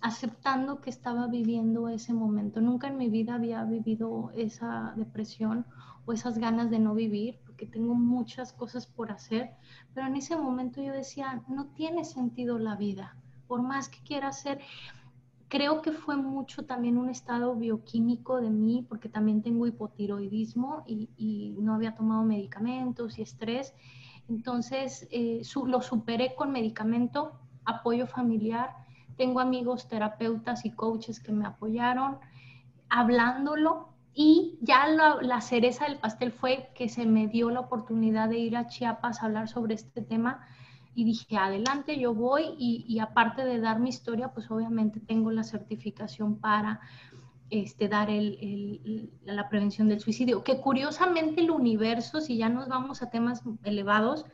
aceptando que estaba viviendo ese momento. Nunca en mi vida había vivido esa depresión o esas ganas de no vivir que tengo muchas cosas por hacer, pero en ese momento yo decía, no tiene sentido la vida, por más que quiera hacer. Creo que fue mucho también un estado bioquímico de mí, porque también tengo hipotiroidismo y, no había tomado medicamentos y estrés. Entonces eh, lo superé con medicamento, apoyo familiar. Tengo amigos terapeutas y coaches que me apoyaron, hablándolo, y ya la, cereza del pastel fue que se me dio la oportunidad de ir a Chiapas a hablar sobre este tema. y dije, adelante, yo voy y, aparte de dar mi historia, pues obviamente tengo la certificación para este, dar el, la prevención del suicidio, que curiosamente el universo, si ya nos vamos a temas elevados,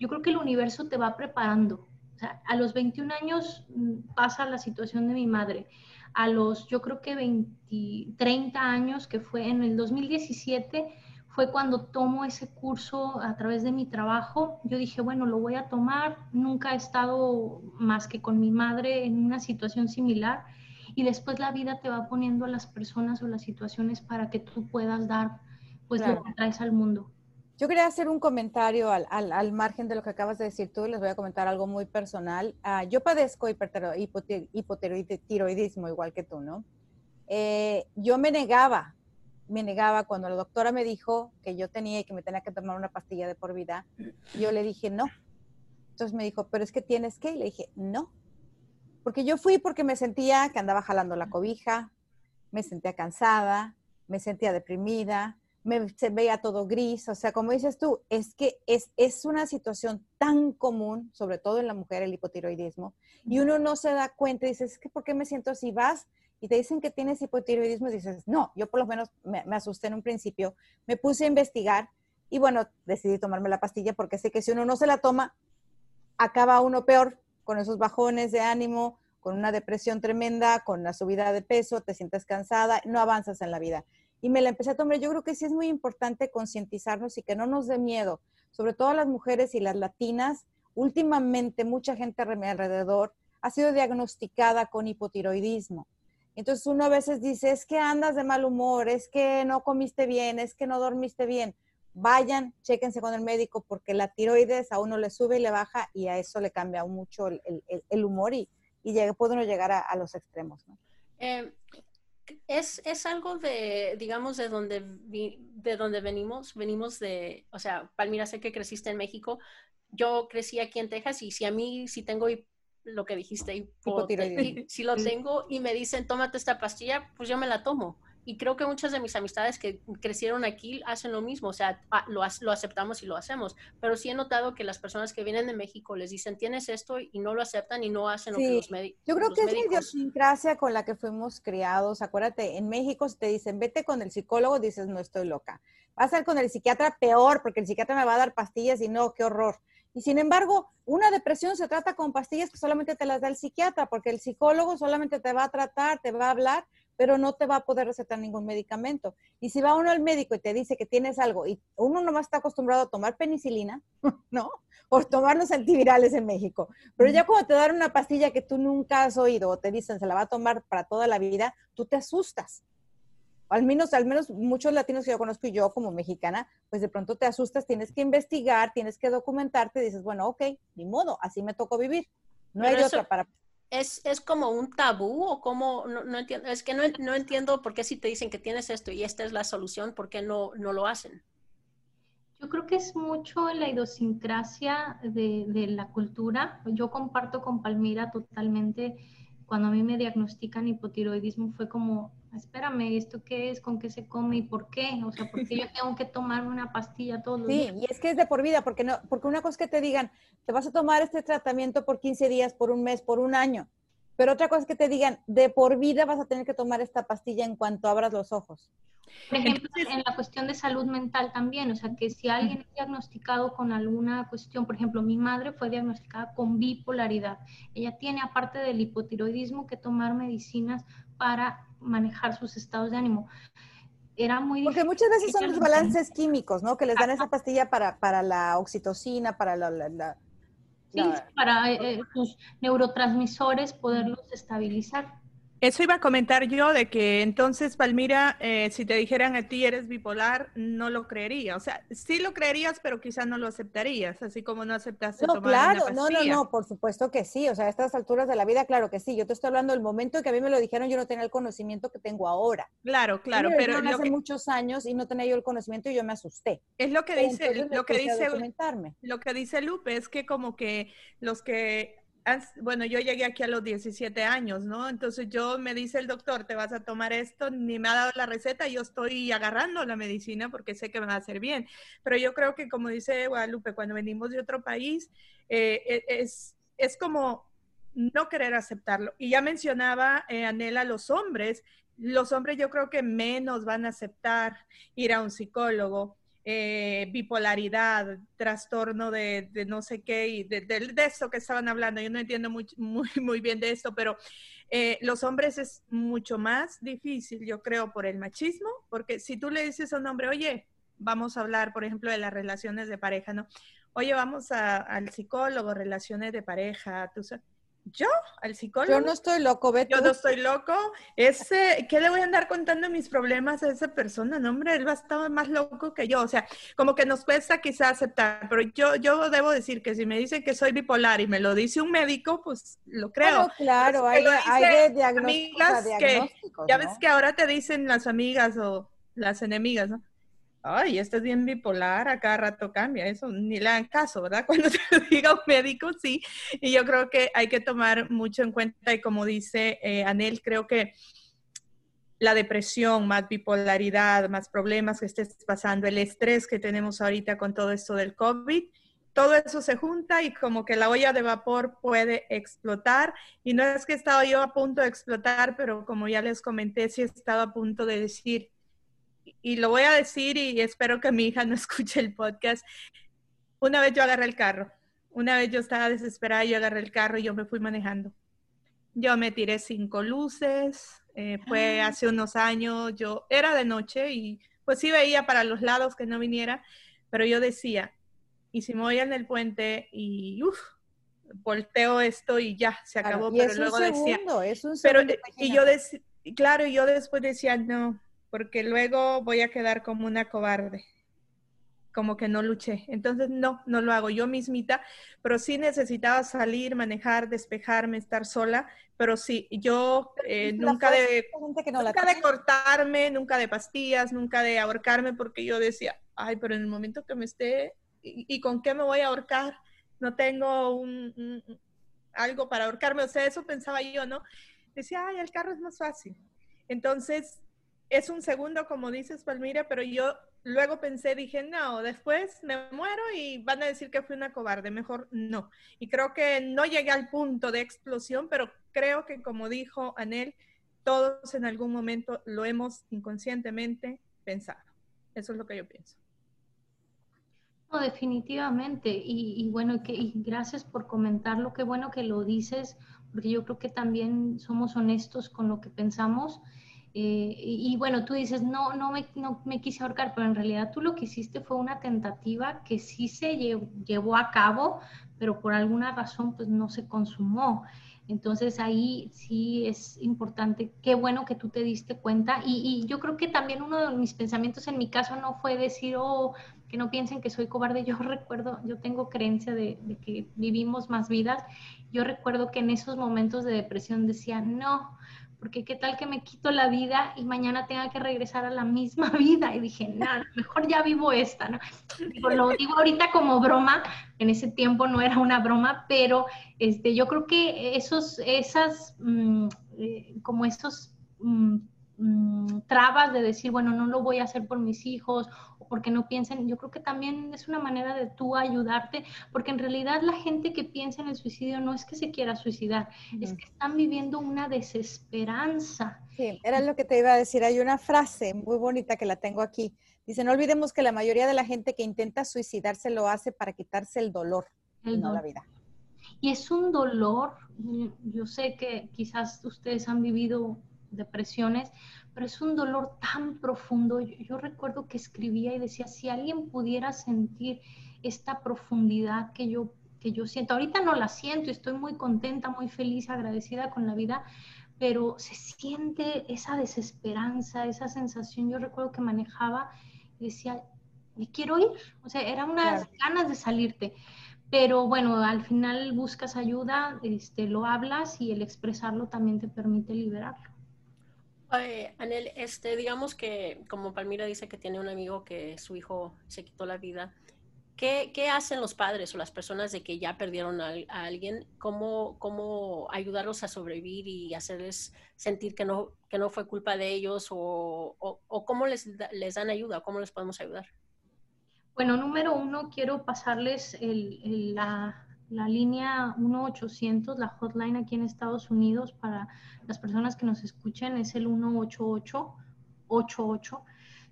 yo creo que el universo te va preparando. O sea, a los 21 años mm, pasa la situación de mi madre. A los, yo creo que 20, 30 años, que fue en el 2017, fue cuando tomo ese curso a través de mi trabajo. Yo dije, bueno, lo voy a tomar. Nunca he estado más que con mi madre en una situación similar. Y después la vida te va poniendo a las personas o las situaciones para que tú puedas dar pues lo que traes al mundo. Yo quería hacer un comentario al, al, al, margen de lo que acabas de decir tú, les voy a comentar algo muy personal. Uh, yo padezco hipotiroidismo igual que tú, ¿no? Eh, yo me negaba me negaba cuando la doctora me dijo que yo tenía y que me tenía que tomar una pastilla de por vida. Yo le dije, no. Entonces me dijo, pero es que tienes que. Y le dije, no. Porque yo fui porque me sentía que andaba jalando la cobija, me sentía cansada, me sentía deprimida, me se veía todo gris. O sea, como dices tú, es que es, es una situación tan común, sobre todo en la mujer, el hipotiroidismo, y uno no se da cuenta y dices, ¿por qué me siento así? Vas y te dicen que tienes hipotiroidismo y dices, no, yo por lo menos me, asusté en un principio, me puse a investigar y bueno, decidí tomarme la pastilla porque sé que si uno no se la toma, acaba uno peor con esos bajones de ánimo, con una depresión tremenda, con la subida de peso, te sientes cansada, no avanzas en la vida. Y me la empecé a tomar. Yo creo que sí es muy importante concientizarnos y que no nos dé miedo, sobre todo las mujeres y las latinas. Últimamente mucha gente alrededor ha sido diagnosticada con hipotiroidismo entonces uno a veces dice, es que andas de mal humor, es que no comiste bien, es que no dormiste bien. Vayan, chéquense con el médico porque la tiroides a uno le sube y le baja y a eso le cambia mucho el, humor y, y puede uno llegar a, los extremos. Em, es, es, algo de, digamos, de donde, de donde venimos. Venimos de, o sea, Palmira, sé que creciste en México. Yo crecí aquí en Texas y si a mí, si tengo lo que dijiste, si lo tengo y me dicen, tómate esta pastilla, pues yo me la tomo. Y creo que muchas de mis amistades que crecieron aquí hacen lo mismo, o sea, lo, lo aceptamos y lo hacemos. Pero sí he notado que las personas que vienen de México les dicen, tienes esto y no lo aceptan y no hacen lo que los, médicos Yo creo que es la idiosincrasia con la que fuimos criados. Acuérdate, en México si te dicen, vete con el psicólogo, dices, no estoy loca. Vas a ir con el psiquiatra peor, porque el psiquiatra me va a dar pastillas y no, qué horror. Y sin embargo, una depresión se trata con pastillas que solamente te las da el psiquiatra, porque el psicólogo solamente te va a tratar, te va a hablar, pero no te va a poder recetar ningún medicamento. Y si va uno al médico y te dice que tienes algo y uno nomás está acostumbrado a tomar penicilina, ¿no? O tomar los antivirales en México. Pero ya cuando te dan una pastilla que tú nunca has oído o te dicen se la va a tomar para toda la vida, tú te asustas al menos, al menos muchos latinos que yo conozco y yo como mexicana, pues de pronto te asustas, tienes que investigar, tienes que documentarte y dices, bueno, ok, ni modo, así me tocó vivir. No hay otra para... Es, es como un tabú o como, no, entiendo, es que no, no, entiendo por qué si te dicen que tienes esto y esta es la solución, ¿por qué no, no lo hacen? Yo creo que es mucho la idiosincrasia de, de la cultura. Yo comparto con Palmira totalmente cuando a mí me diagnostican hipotiroidismo fue como, espérame, ¿esto qué es? ¿Con qué se come y por qué? O sea, ¿por qué yo tengo que tomar una pastilla todos los días? Sí, y es que es de por vida, porque, no, porque una cosa es que te digan, te vas a tomar este tratamiento por 15 días, por un mes, por un año, pero otra cosa es que te digan, de por vida vas a tener que tomar esta pastilla en cuanto abras los ojos. Por ejemplo, en la cuestión de salud mental también, o sea, que si alguien es diagnosticado con alguna cuestión, por ejemplo, mi madre fue diagnosticada con bipolaridad. Ella tiene, aparte del hipotiroidismo, que tomar medicinas para manejar sus estados de ánimo. Era muy Porque muchas veces son los balances químicos, ¿no? Que les dan esa pastilla para, para la oxitocina, para la... sí, para eh, sus neurotransmisores poderlos estabilizar. Eso iba a comentar yo de que entonces, Palmira, eh, si te dijeran a ti eres bipolar, no lo creería. O sea, sí lo creerías, pero quizás no lo aceptarías, así como no aceptaste no, claro, no, no, no, por supuesto que sí. O sea, a estas alturas de la vida, claro que sí. Yo te estoy hablando del momento en que a mí me lo dijeron, yo no tenía el conocimiento que tengo ahora. Claro, claro, pero hace muchos años y no tenía yo el conocimiento y yo me asusté. Es lo que dice, lo que dice, lo que dice Lupe es que como que los que bueno, yo llegué aquí a los 17 años, ¿no? Entonces yo me dice el doctor, te vas a tomar esto, ni me ha dado la receta, yo estoy agarrando la medicina porque sé que me va a hacer bien. Pero yo creo que, como dice Guadalupe, cuando venimos de otro país, eh, e, es, es como no querer aceptarlo. Y ya mencionaba eh, Anela los hombres. Los hombres yo creo que menos van a aceptar ir a un psicólogo eh, bipolaridad, trastorno de, no sé qué, y de, de, esto que estaban hablando. Yo no entiendo muy, muy, muy bien de esto, pero eh, los hombres es mucho más difícil, yo creo, por el machismo, porque si tú le dices a un hombre, oye, vamos a hablar, por ejemplo, de las relaciones de pareja, ¿no? Oye, vamos al psicólogo, relaciones de pareja, tú sabes ¿Yo? ¿Al psicólogo? Yo no estoy loco, Beto. Yo no estoy loco. Ese, ¿qué le voy a andar contando mis problemas a esa persona? No, hombre, él va a estar más loco que yo. O sea, como que nos cuesta quizá aceptar, pero yo, yo debo decir que si me dicen que soy bipolar y me lo dice un médico, pues lo creo. claro, hay, hay, de diagnósticos. ya ves que ahora te dicen las amigas o las enemigas, ¿no? Ay, este es bien bipolar, a cada rato cambia, eso ni le dan caso, ¿verdad? Cuando te lo diga un médico, sí. Y yo creo que hay que tomar mucho en cuenta y como dice eh, Anel, creo que la depresión, más bipolaridad, más problemas que estés pasando, el estrés que tenemos ahorita con todo esto del COVID, todo eso se junta y como que la olla de vapor puede explotar. Y no es que he estado yo a punto de explotar, pero como ya les comenté, sí he estado a punto de decir, y lo voy a decir y espero que mi hija no escuche el podcast. Una vez yo agarré el carro, una vez yo estaba desesperada, yo agarré el carro y yo me fui manejando. Yo me tiré cinco luces, eh, fue ah. hace unos años, yo era de noche y pues sí veía para los lados que no viniera, pero yo decía, y si me voy en el puente y uff, volteo esto y ya, se acabó, pero luego decía, es un pero y yo decía, claro, y yo después decía, no, porque luego voy a quedar como una cobarde, como que no luché. Entonces, no, no lo hago yo mismita, pero sí necesitaba salir, manejar, despejarme, estar sola, pero sí, yo eh, nunca, de, nunca de cortarme, nunca de pastillas, nunca de ahorcarme, porque yo decía, ay, pero en el momento que me esté, ¿y, con qué me voy a ahorcar? No tengo un, algo para ahorcarme, o sea, eso pensaba yo, ¿no? Decía, ay, el carro es más fácil. Entonces, es un segundo, como dices, Palmira, pero yo luego pensé, dije, no, después me muero y van a decir que fui una cobarde, mejor no. Y creo que no llegué al punto de explosión, pero creo que como dijo Anel, todos en algún momento lo hemos inconscientemente pensado. Eso es lo que yo pienso. No, definitivamente. Y, bueno, gracias por comentarlo. Qué bueno que lo dices, porque yo creo que también somos honestos con lo que pensamos eh, y, bueno, tú dices, no, no me, no me quise ahorcar, pero en realidad tú lo que hiciste fue una tentativa que sí se llevó a cabo, pero por alguna razón pues no se consumó. Entonces ahí sí es importante, qué bueno que tú te diste cuenta. Y, yo creo que también uno de mis pensamientos en mi caso no fue decir, oh, que no piensen que soy cobarde. Yo recuerdo, yo tengo creencia de, de que vivimos más vidas. Yo recuerdo que en esos momentos de depresión decía, no, porque qué tal que me quito la vida y mañana tenga que regresar a la misma vida. Y dije, nada, mejor ya vivo esta, ¿no? lo digo ahorita como broma, en ese tiempo no era una broma, pero este, yo creo que esos, esas, mm, eh, como esos... Mm, mm, trabas de decir, bueno, no lo voy a hacer por mis hijos porque no piensen, yo creo que también es una manera de tú ayudarte, porque en realidad la gente que piensa en el suicidio no es que se quiera suicidar, es que están viviendo una desesperanza. Sí, era lo que te iba a decir, hay una frase muy bonita que la tengo aquí. Dice, no olvidemos que la mayoría de la gente que intenta suicidarse lo hace para quitarse el dolor, el no la vida. Y es un dolor, yo sé que quizás ustedes han vivido depresiones, pero es un dolor tan profundo. Yo, recuerdo que escribía y decía, si alguien pudiera sentir esta profundidad que yo, que yo siento, ahorita no la siento, estoy muy contenta, muy feliz, agradecida con la vida, pero se siente esa desesperanza, esa sensación. Yo recuerdo que manejaba y decía, me quiero ir, o sea, eran unas ganas de salirte. Pero bueno, al final buscas ayuda, este, lo hablas y el expresarlo también te permite liberarlo. Anel, este, digamos que como Palmira dice que tiene un amigo que su hijo se quitó la vida, ¿Qué, hacen los padres o las personas de que ya perdieron a, alguien? ¿Cómo, ¿Cómo, ayudarlos a sobrevivir y hacerles sentir que no, que no fue culpa de ellos? ¿O, o, cómo les, les dan ayuda? ¿Cómo les podemos ayudar? Bueno, número uno, quiero pasarles la, la línea 1-800, la hotline aquí en Estados Unidos para las personas que nos escuchen, es el 188 88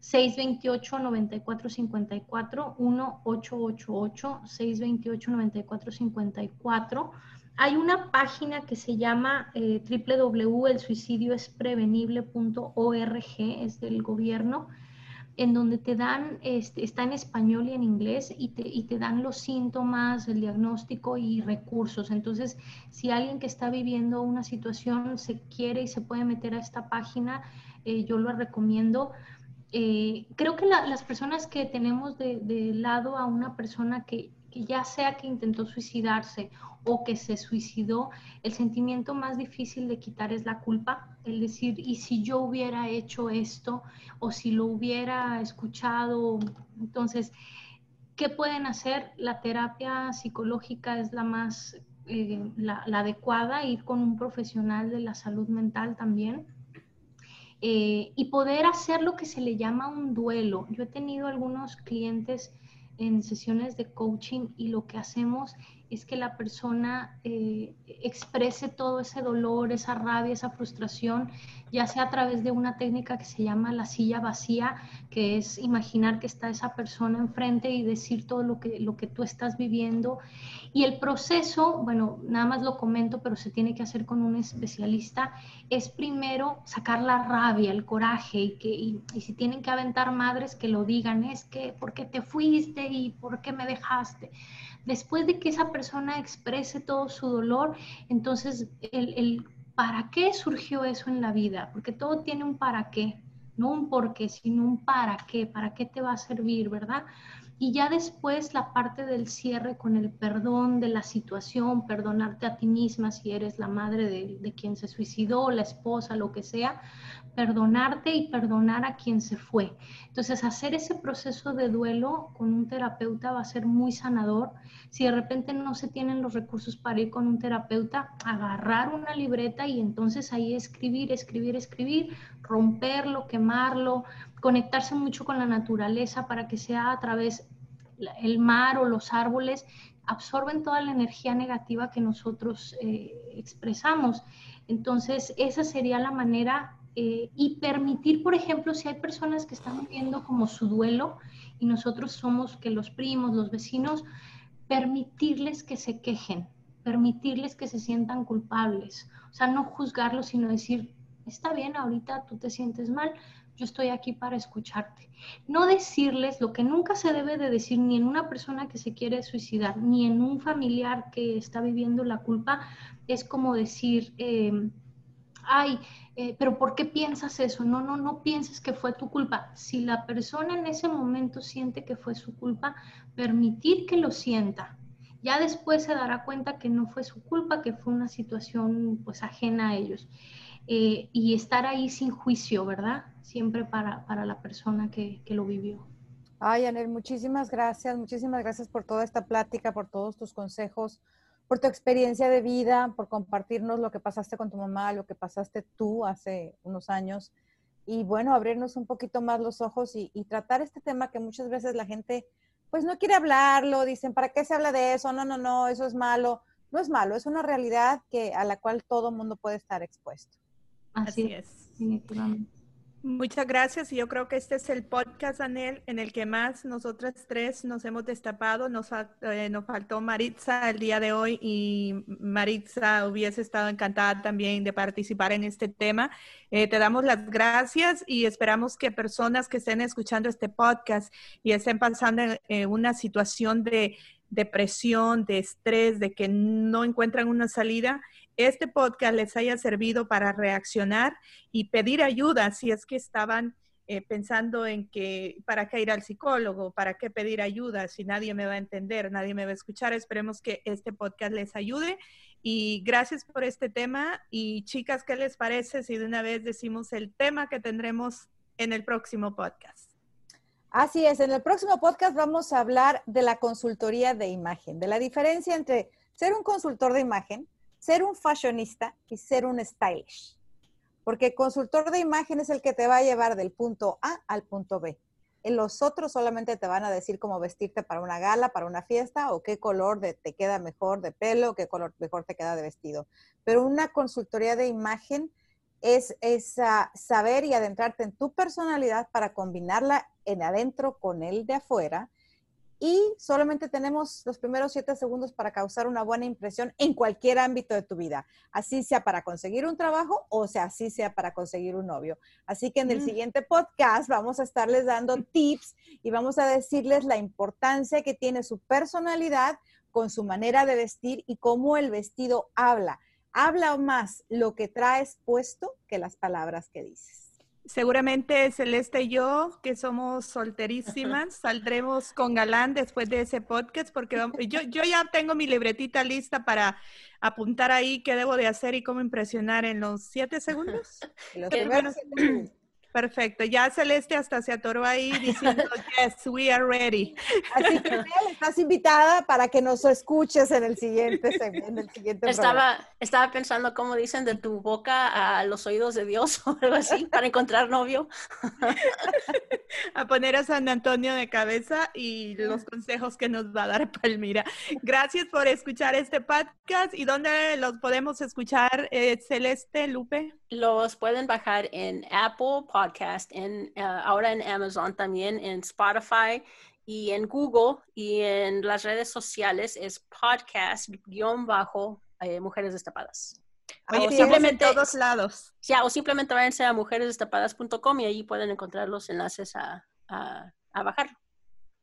628-9454, 1-888-628-9454. Hay una página que se llama eh, www.elsuicidioesprevenible.org, es del gobierno, en donde te dan, este, está en español y en inglés, y te, y te dan los síntomas, el diagnóstico y recursos. Entonces, si alguien que está viviendo una situación se quiere y se puede meter a esta página, eh, yo lo recomiendo eh, creo que las personas que tenemos de, lado a una persona que, ya sea que intentó suicidarse o que se suicidó, el sentimiento más difícil de quitar es la culpa, el decir, ¿y si yo hubiera hecho esto o si lo hubiera escuchado? Entonces, ¿qué pueden hacer? La terapia psicológica es la más, eh, la adecuada, ir con un profesional de la salud mental también eh, y poder hacer lo que se le llama un duelo. Yo he tenido algunos clientes en sesiones de coaching y lo que hacemos es que la persona eh, exprese todo ese dolor, esa rabia, esa frustración, ya sea a través de una técnica que se llama la silla vacía, que es imaginar que está esa persona enfrente y decir todo lo que, lo que tú estás viviendo. Y el proceso, bueno, nada más lo comento, pero se tiene que hacer con un especialista, es primero sacar la rabia, el coraje, y, que, y, si tienen que aventar madres que lo digan, es que, ¿por qué te fuiste y por qué me dejaste? Después de que esa persona exprese todo su dolor, entonces el, para qué surgió eso en la vida, porque todo tiene un para qué, no un por qué, sino un para qué, para qué te va a servir, ¿verdad? Y ya después la parte del cierre con el perdón de la situación, perdonarte a ti misma si eres la madre de, quien se suicidó, la esposa, lo que sea, perdonarte y perdonar a quien se fue. Entonces, hacer ese proceso de duelo con un terapeuta va a ser muy sanador. Si de repente no se tienen los recursos para ir con un terapeuta, agarrar una libreta y entonces ahí escribir, escribir, escribir, romperlo, quemarlo, conectarse mucho con la naturaleza para que sea a través el mar o los árboles absorben toda la energía negativa que nosotros eh, expresamos. Entonces, esa sería la manera eh, y permitir, por ejemplo, si hay personas que están viviendo como su duelo y nosotros somos que los primos, los vecinos, permitirles que se quejen, permitirles que se sientan culpables. O sea, no juzgarlos, sino decir, está bien, ahorita tú te sientes mal, yo estoy aquí para escucharte. No decirles lo que nunca se debe de decir ni en una persona que se quiere suicidar, ni en un familiar que está viviendo la culpa, es como decir, em, ay, eh, pero ¿por qué piensas eso? No, no, no pienses que fue tu culpa. Si la persona en ese momento siente que fue su culpa, permitir que lo sienta. Ya después se dará cuenta que no fue su culpa, que fue una situación pues ajena a ellos. Eh, y estar ahí sin juicio, ¿verdad? Siempre para, para la persona que, que, lo vivió. Ay, Anel, muchísimas gracias, muchísimas gracias por toda esta plática, por todos tus consejos, por tu experiencia de vida, por compartirnos lo que pasaste con tu mamá, lo que pasaste tú hace unos años y bueno, abrirnos un poquito más los ojos y, y tratar este tema que muchas veces la gente pues no quiere hablarlo, dicen, ¿para qué se habla de eso? No, no, no, eso es malo. No es malo, es una realidad que, a la cual todo mundo puede estar expuesto. Así, es. Muchas gracias. Y yo creo que este es el podcast, Anel, en el que más nosotras tres nos hemos destapado. Nos, eh, nos faltó Maritza el día de hoy y Maritza hubiese estado encantada también de participar en este tema. Eh, te damos las gracias y esperamos que personas que estén escuchando este podcast y estén pasando en una situación de depresión, de estrés, de que no encuentran una salida, este podcast les haya servido para reaccionar y pedir ayuda si es que estaban eh, pensando en que para qué ir al psicólogo, para qué pedir ayuda, si nadie me va a entender, nadie me va a escuchar. Esperemos que este podcast les ayude y gracias por este tema. Y chicas, ¿qué les parece si de una vez decimos el tema que tendremos en el próximo podcast? Así es, en el próximo podcast vamos a hablar de la consultoría de imagen, de la diferencia entre ser un consultor de imagen, ser un fashionista y ser un stylish. Porque consultor de imagen es el que te va a llevar del punto A al punto B. En los otros solamente te van a decir cómo vestirte para una gala, para una fiesta, o qué color te queda mejor de pelo, qué color mejor te queda de vestido. Pero una consultoría de imagen es, saber y adentrarte en tu personalidad para combinarla en adentro con el de afuera. Y solamente tenemos los primeros siete segundos para causar una buena impresión en cualquier ámbito de tu vida, así sea para conseguir un trabajo o sea así sea para conseguir un novio. Así que en el mm. siguiente podcast vamos a estarles dando tips y vamos a decirles la importancia que tiene su personalidad con su manera de vestir y cómo el vestido habla habla más lo que traes puesto que las palabras que dices. Seguramente Celeste y yo, que somos solterísimas, saldremos con galán después de ese podcast, porque yo, yo ya tengo mi libretita lista para apuntar ahí qué debo de hacer y cómo impresionar en los siete segundos. Los primeros segundos. Perfecto. Ya Celeste hasta se atoró ahí diciendo, yes, we are ready. Así que estás invitada para que nos escuches en el siguiente, en el siguiente estaba, Estaba pensando cómo dicen de tu boca a los oídos de Dios o algo así para encontrar novio. a poner a San Antonio de cabeza y los consejos que nos va a dar Palmira. Gracias por escuchar este podcast. ¿Y dónde los podemos escuchar, eh, Celeste, Lupe? Los pueden bajar en Apple Podcast, en, eh, ahora en Amazon también, en Spotify y en Google y en las redes sociales es podcast-bajo eh, Mujeres Destapadas. o simplemente en todos lados. Ya, o simplemente váyanse a mujeresdestapadas.com y ahí pueden encontrar los enlaces a, a, bajar.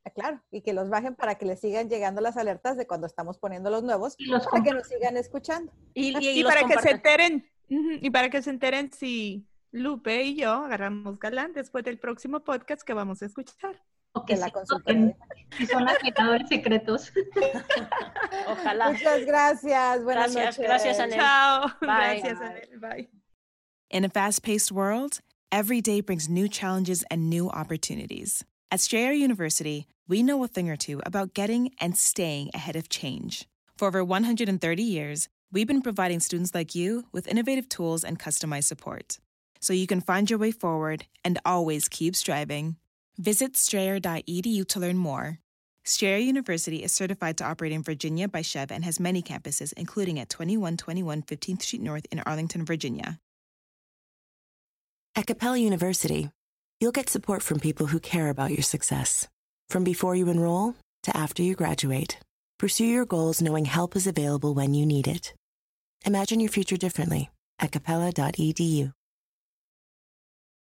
Ah, claro, y que los bajen para que les sigan llegando las alertas de cuando estamos poniendo los nuevos, y los para que nos sigan escuchando. Y, para que se enteren y para que se enteren si Lupe y yo agarramos galán después del próximo podcast que vamos a escuchar. O que la Si son agitadores secretos. Ojalá. Muchas gracias. Buenas gracias, noches. Gracias, Anel. Chao. Bye. Gracias, Anel. Bye. In a fast-paced world, every day brings new challenges and new opportunities. At Strayer University, we know a thing or two about getting and staying ahead of change. For over 130 years, we've been providing students like you with innovative tools and customized support so you can find your way forward and always keep striving. Visit strayer.edu to learn more. Strayer University is certified to operate in Virginia by Chev and has many campuses, including at 2121 15th Street North in Arlington, Virginia. At Capella University, you'll get support from people who care about your success. From before you enroll to after you graduate, pursue your goals knowing help is available when you need it. Imagine your future differently at capella.edu.